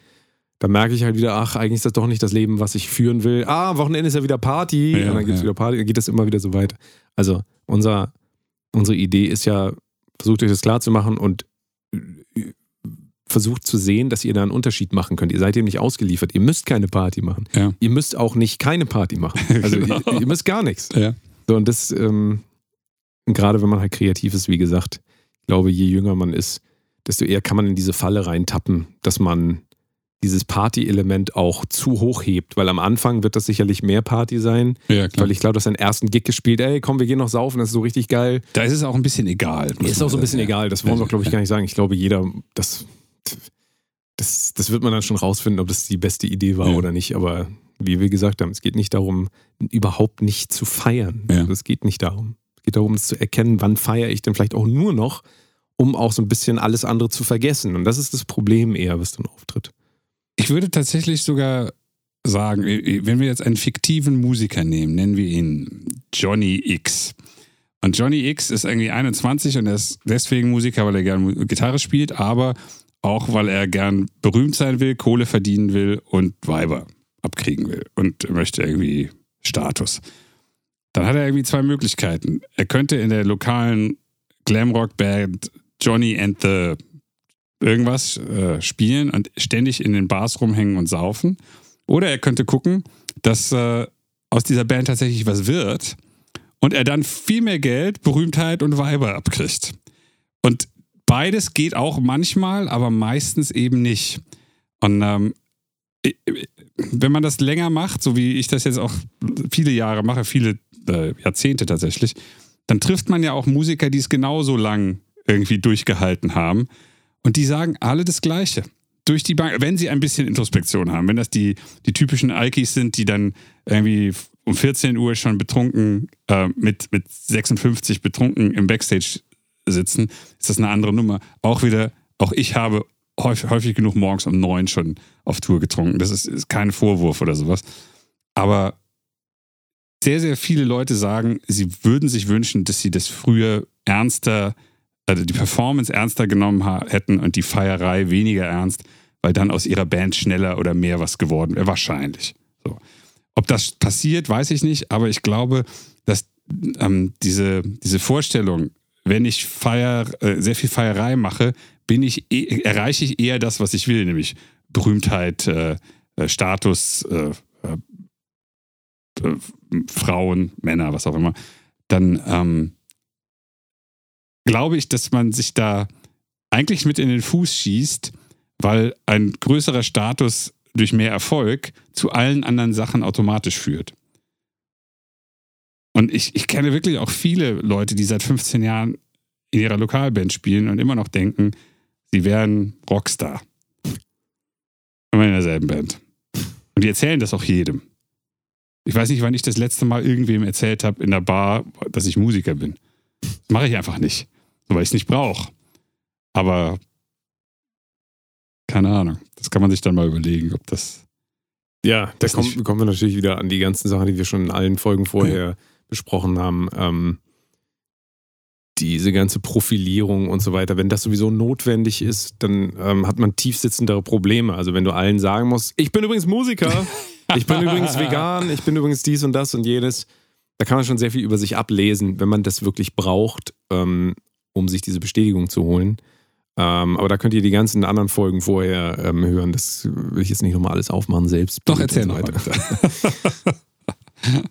dann merke ich halt wieder, ach, eigentlich ist das doch nicht das Leben, was ich führen will. Ah, Wochenende ist ja wieder Party. Ja, und dann gibt es ja. wieder Party, dann geht das immer wieder so weiter. Also unser, unsere Idee ist ja, versucht euch das klar zu machen und versucht zu sehen, dass ihr da einen Unterschied machen könnt. Ihr seid eben nicht ausgeliefert. Ihr müsst keine Party machen. Ja. Ihr müsst auch nicht keine Party machen. Also genau. ihr, ihr, müsst gar nichts. Ja. So, und das, ähm, gerade wenn man halt kreativ ist, wie gesagt, ich glaube, je jünger man ist, desto eher kann man in diese Falle reintappen, dass man dieses Party-Element auch zu hoch hebt, weil am Anfang wird das sicherlich mehr Party sein. Ja. Weil ich glaube, du hast deinen ersten Gig gespielt, ey, komm, wir gehen noch saufen, das ist so richtig geil. Da ist es auch ein bisschen egal. Ist auch so ein bisschen ja. egal, das wollen wir, glaube ich, gar nicht sagen. Ich glaube, jeder, das, das, das wird man dann schon rausfinden, ob das die beste Idee war ja. oder nicht. Aber wie wir gesagt haben, es geht nicht darum, überhaupt nicht zu feiern. Ja. Es geht nicht darum. Es geht darum, es zu erkennen, wann feiere ich denn vielleicht auch nur noch, um auch so ein bisschen alles andere zu vergessen. Und das ist das Problem eher, was dann auftritt. Ich würde tatsächlich sogar sagen, wenn wir jetzt einen fiktiven Musiker nehmen, nennen wir ihn Johnny X. Und Johnny X ist irgendwie 21 und er ist deswegen Musiker, weil er gerne Gitarre spielt, aber auch weil er gern berühmt sein will, Kohle verdienen will und Weiber abkriegen will und möchte irgendwie Status. Dann hat er irgendwie zwei Möglichkeiten. Er könnte in der lokalen Glamrock-Band Johnny and the irgendwas äh, spielen und ständig in den Bars rumhängen und saufen. Oder er könnte gucken, dass äh, aus dieser Band tatsächlich was wird und er dann viel mehr Geld, Berühmtheit und Weiber abkriegt. Und beides geht auch manchmal, aber meistens eben nicht. Und ähm, wenn man das länger macht, so wie ich das jetzt auch viele Jahre mache, viele äh, Jahrzehnte tatsächlich, dann trifft man ja auch Musiker, die es genauso lang irgendwie durchgehalten haben. Und die sagen alle das Gleiche. Durch die Bank, wenn sie ein bisschen Introspektion haben, wenn das die, die typischen Alkis sind, die dann irgendwie um 14 Uhr schon betrunken, äh, mit, mit 56 betrunken im Backstage sitzen, ist das eine andere Nummer. Auch wieder, auch ich habe häufig, häufig genug morgens um neun schon auf Tour getrunken. Das ist, ist kein Vorwurf oder sowas. Aber sehr, sehr viele Leute sagen, sie würden sich wünschen, dass sie das früher ernster also die Performance ernster genommen hätten und die Feierei weniger ernst, weil dann aus ihrer Band schneller oder mehr was geworden wäre. Wahrscheinlich. So. Ob das passiert, weiß ich nicht, aber ich glaube, dass ähm, diese, diese Vorstellung, wenn ich Feier, äh, sehr viel Feierei mache, bin ich, e erreiche ich eher das, was ich will, nämlich Berühmtheit, äh, äh Status, äh, äh, Frauen, Männer, was auch immer, dann ähm, glaube ich, dass man sich da eigentlich mit in den Fuß schießt, weil ein größerer Status durch mehr Erfolg zu allen anderen Sachen automatisch führt. Und ich, ich kenne wirklich auch viele Leute, die seit 15 Jahren in ihrer Lokalband spielen und immer noch denken, sie wären Rockstar. Immer in derselben Band. Und die erzählen das auch jedem. Ich weiß nicht, wann ich das letzte Mal irgendwem erzählt habe in der Bar, dass ich Musiker bin. Das mache ich einfach nicht weil ich es nicht brauche. Aber keine Ahnung. Das kann man sich dann mal überlegen, ob das. Ja, da kommen, kommen wir natürlich wieder an die ganzen Sachen, die wir schon in allen Folgen vorher ja. Besprochen haben. Ähm, diese ganze Profilierung und so weiter, wenn das sowieso notwendig ist, dann ähm, hat man tiefsitzendere Probleme. Also wenn du allen sagen musst, ich bin übrigens Musiker, ich bin übrigens vegan, ich bin übrigens dies und das und jenes, da kann man schon sehr viel über sich ablesen, wenn man das wirklich braucht. Ähm, um sich diese Bestätigung zu holen. Ähm, aber da könnt ihr die ganzen anderen Folgen vorher ähm, hören. Das will ich jetzt nicht nochmal alles aufmachen selbst. Doch, erzähl noch weiter.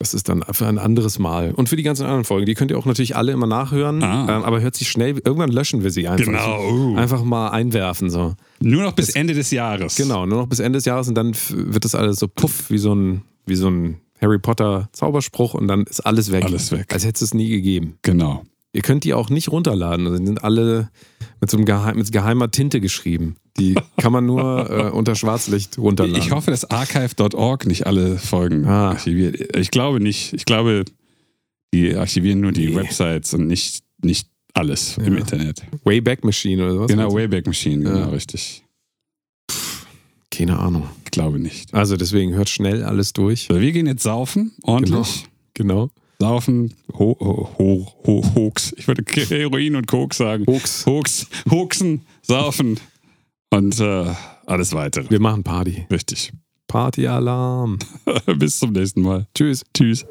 Das ist dann für ein anderes Mal. Und für die ganzen anderen Folgen, die könnt ihr auch natürlich alle immer nachhören. Ah. Ähm, aber hört sich schnell, irgendwann löschen wir sie einfach. Genau. Einfach mal einwerfen. So. Nur noch bis Ende des Jahres. Genau, nur noch bis Ende des Jahres und dann wird das alles so puff, wie so ein, wie so ein Harry Potter Zauberspruch und dann ist alles weg. Alles weg. Als hätte es es nie gegeben. Genau. Ihr könnt die auch nicht runterladen. Also die sind alle mit so einem Geheim, mit geheimer Tinte geschrieben. Die kann man nur äh, unter Schwarzlicht runterladen. Ich hoffe, dass archive.org nicht alle Folgen Ah. archiviert. Ich glaube nicht. Ich glaube, die archivieren nur die Nee. Websites und nicht, nicht alles im Ja. Internet. Wayback Machine oder sowas. Genau, Wayback Machine, genau, Ja. richtig. Keine Ahnung. Ich glaube nicht. Also deswegen hört schnell alles durch. So, wir gehen jetzt saufen, ordentlich. Genau. Saufen, ho, ho, ho, ho, Hoax. Ich würde Heroin und Koks sagen. Hoax. Hoax, Hoaxen, saufen und äh, alles weitere. Wir machen Party. Richtig. Partyalarm. Bis zum nächsten Mal. Tschüss. Tschüss.